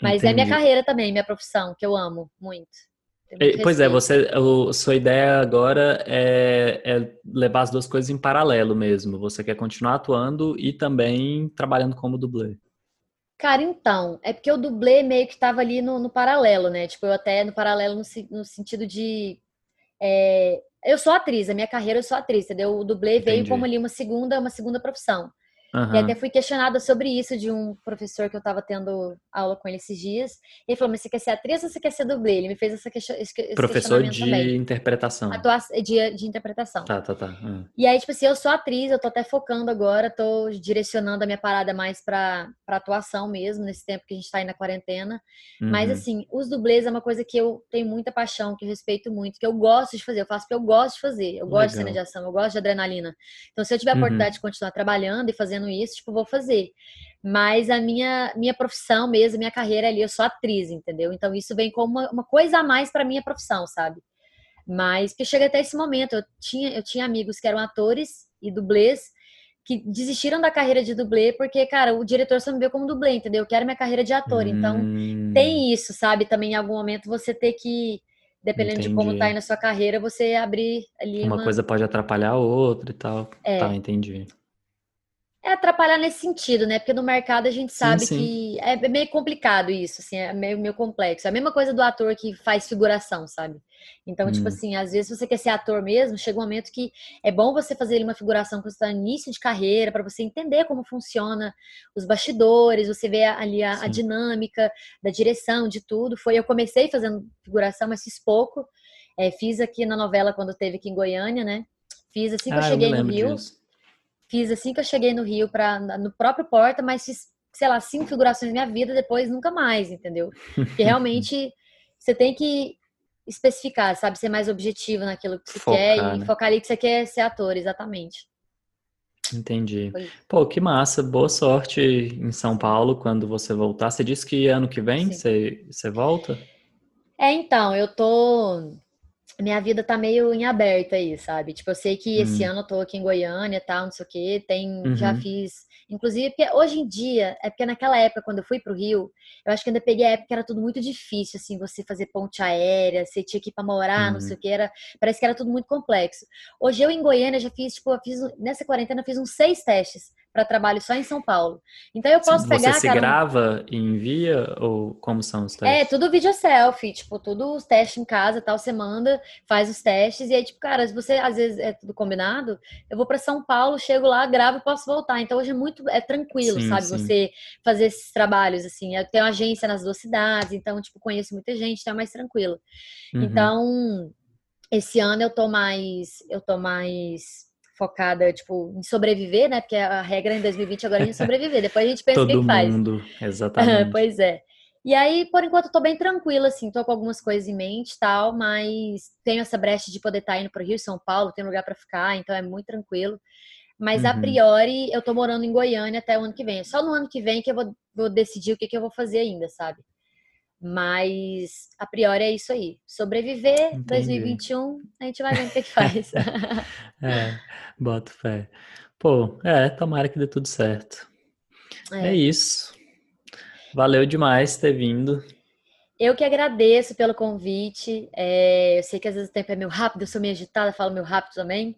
mas é minha carreira também, minha profissão, que eu amo muito. Pois é, você, a sua ideia agora é, é, levar as duas coisas em paralelo mesmo. Você quer continuar atuando e também trabalhando como dublê. Cara, então, é porque o dublê meio que tava ali no, no paralelo, né? Tipo, eu até no paralelo no, no sentido de. É, eu sou atriz, a minha carreira eu sou atriz, entendeu? O dublê Entendi. veio como ali uma segunda, uma segunda profissão. Uhum. E até fui questionada sobre isso de um professor que eu estava tendo aula com ele esses dias. Ele falou: Mas você quer ser atriz ou você quer ser dublê? Ele me fez essa question... esse Professor de também. interpretação. Atua... De, de interpretação. Tá, tá, tá. Uhum. E aí, tipo assim, eu sou atriz, eu tô até focando agora, tô direcionando a minha parada mais pra, pra atuação mesmo, nesse tempo que a gente tá aí na quarentena. Uhum. Mas, assim, os dublês é uma coisa que eu tenho muita paixão, que eu respeito muito, que eu gosto de fazer. Eu faço porque eu gosto de fazer. Eu gosto Legal. de cena de ação, eu gosto de adrenalina. Então, se eu tiver a uhum. oportunidade de continuar trabalhando e fazendo fazendo isso, tipo, vou fazer. Mas a minha, minha profissão mesmo, minha carreira ali, eu sou atriz, entendeu? Então isso vem como uma, uma coisa a mais para minha profissão, sabe? Mas que chega até esse momento, eu tinha, eu tinha amigos que eram atores e dublês que desistiram da carreira de dublê porque, cara, o diretor só me vê como dublê, entendeu? Eu quero minha carreira de ator. Então, hum. Então, tem isso, sabe? Também em algum momento você ter que, dependendo entendi. de como tá aí na sua carreira, você abrir ali uma... uma... coisa pode atrapalhar a outra e tal. É. Tá, entendi. É atrapalhar nesse sentido, né? Porque no mercado a gente sabe sim, sim. que é meio complicado isso, assim, é meio, meio complexo. É a mesma coisa do ator que faz figuração, sabe? Então, tipo hum. tipo assim, às vezes você quer ser ator mesmo, chega um momento que é bom você fazer uma figuração quando você está no início de carreira, para você entender como funciona os bastidores, você vê ali a, a, dinâmica da direção, de tudo. Foi, eu comecei fazendo figuração, mas fiz pouco. É, fiz aqui na novela quando teve aqui em Goiânia, né? Fiz assim que ah, eu cheguei eu no Rio. Disso Fiz assim que eu cheguei no Rio, pra, no próprio Porta, mas fiz, sei lá, cinco figurações na minha vida, depois nunca mais, entendeu? Porque [LAUGHS] realmente você tem que especificar, sabe? Ser mais objetivo naquilo que você focar, quer e né? focar ali que você quer ser ator, exatamente. Entendi. Pô, que massa. Boa sorte em São Paulo quando você voltar. Você disse que ano que vem você, você volta? É, então, eu tô minha vida tá meio em aberto aí, sabe? Tipo, eu sei que esse hum. ano eu tô aqui em Goiânia e tal, não sei o quê. Tem, uhum. já fiz. Inclusive, porque hoje em dia, é porque naquela época, quando eu fui pro Rio, eu acho que ainda peguei a época que era tudo muito difícil, assim, você fazer ponte aérea, você tinha que ir pra morar, uhum. não sei o uhum. que, era, parece que era tudo muito complexo. Hoje eu em Goiânia já fiz, tipo, eu fiz, nessa quarentena eu fiz uns seis testes para trabalho só em São Paulo. Então eu posso Você pegar. Você se cara, grava e envia ou como são os testes? É, tudo vídeo selfie, tipo, tudo os testes em casa, tal, você manda, faz os testes e aí tipo, cara, se você às vezes é tudo combinado, eu vou para São Paulo, chego lá, gravo e posso voltar. Então hoje é muito é tranquilo, sim, sabe, sim. você fazer esses trabalhos assim. Eu tenho agência nas duas cidades, então tipo, conheço muita gente, então é mais tranquilo. Uhum. Então, esse ano eu tô mais eu tô mais focada, tipo, em sobreviver, né? Porque a regra em 2020 agora é [LAUGHS] sobreviver. Depois a gente pensa o que faz. Todo mundo, [LAUGHS] exatamente. pois é. E aí, por enquanto, eu tô bem tranquila, assim, tô com algumas coisas em mente tal, mas tenho essa brecha de poder estar tá indo pro Rio, São Paulo, tem lugar para ficar, então é muito tranquilo. Mas uhum. a priori, eu tô morando em Goiânia até o ano que vem. É só no ano que vem que eu vou, vou decidir o que, que eu vou fazer ainda, sabe? Mas a priori é isso aí. Sobreviver, Entendi. 2021, a gente vai ver o que, que faz. [LAUGHS] é, boto fé. Pô, é, tomara que dê tudo certo. É, é isso. Valeu demais ter vindo. Eu que agradeço pelo convite. É, eu sei que às vezes o tempo é meio rápido, eu sou meio agitada, falo meio rápido também.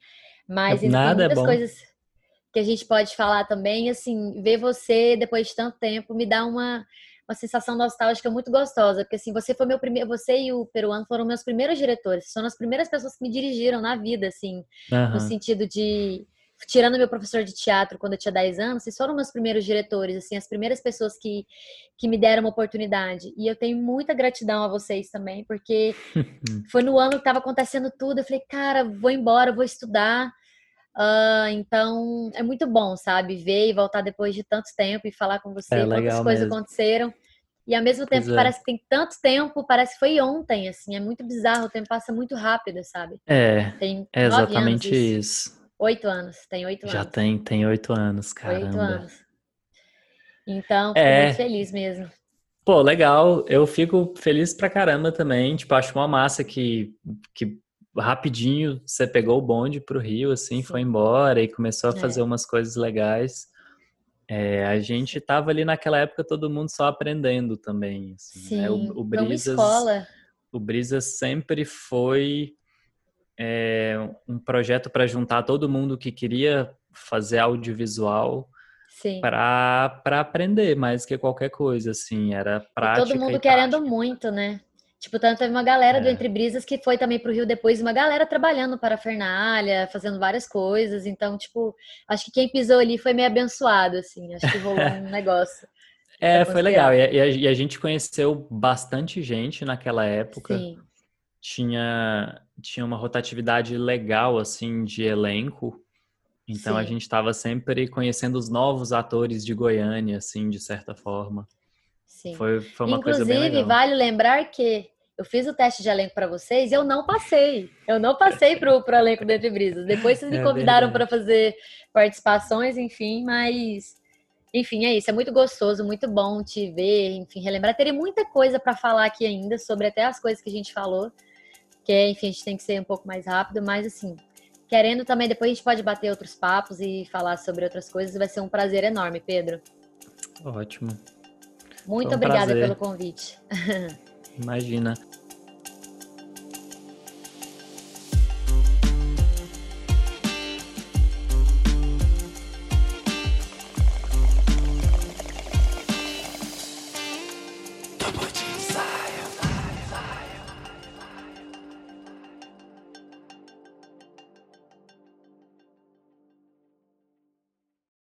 Mas é, Nada tem muitas é coisas que a gente pode falar também. Assim, ver você depois de tanto tempo me dá uma, uma sensação nostálgica muito gostosa. Porque assim, você foi meu primeiro. Você e o peruano foram meus primeiros diretores. São as primeiras pessoas que me dirigiram na vida, assim, uhum. no sentido de tirando meu professor de teatro quando eu tinha 10 anos, vocês foram meus primeiros diretores, assim, as primeiras pessoas que, que me deram uma oportunidade. E eu tenho muita gratidão a vocês também, porque [LAUGHS] foi no ano que estava acontecendo tudo. Eu falei, cara, vou embora, vou estudar. Uh, então, é muito bom, sabe? Ver e voltar depois de tanto tempo e falar com você, é, quantas coisas mesmo. aconteceram. E ao mesmo tempo, é. parece que tem tanto tempo, parece que foi ontem, assim, é muito bizarro, o tempo passa muito rápido, sabe? É, tem é exatamente isso. isso. Oito anos, tem oito anos. Já tem, tem oito anos, caramba. Oito anos. Então, fico é... muito feliz mesmo. Pô, legal. Eu fico feliz pra caramba também. Tipo, acho uma massa que, que rapidinho você pegou o bonde pro Rio, assim, Sim. foi embora e começou a é. fazer é. umas coisas legais. É, a gente tava ali naquela época todo mundo só aprendendo também. Assim, Sim, né? o, o Brisas, escola. O Brisas sempre foi é, um projeto para juntar todo mundo que queria fazer audiovisual para aprender mais que qualquer coisa, assim, era prática. E todo mundo querendo muito, né? Tipo, tanto teve uma galera é. do Entre Brisas que foi também para o Rio depois, uma galera trabalhando para a Fernalha, fazendo várias coisas. Então, tipo, acho que quem pisou ali foi meio abençoado, assim. Acho que rolou um [LAUGHS] negócio. É, foi legal. E a, e a, gente conheceu bastante gente naquela época. Sim tinha, tinha uma rotatividade legal, assim, de elenco. Então Sim. a gente estava sempre conhecendo os novos atores de Goiânia, assim, de certa forma. Sim. Foi, foi uma Inclusive, coisa bem legal. vale lembrar que eu fiz o teste de elenco para vocês e eu não passei. Eu não passei para o elenco do Entre Brisas. Depois vocês me é convidaram para fazer participações, enfim, mas enfim, é isso. É muito gostoso, muito bom te ver, enfim, relembrar. Teria muita coisa para falar aqui ainda sobre até as coisas que a gente falou porque, enfim, a gente tem que ser um pouco mais rápido, mas assim, querendo também, depois a gente pode bater outros papos e falar sobre outras coisas, vai ser um prazer enorme, Pedro. Ótimo. Muito um obrigada prazer. pelo convite. [LAUGHS] Imagina.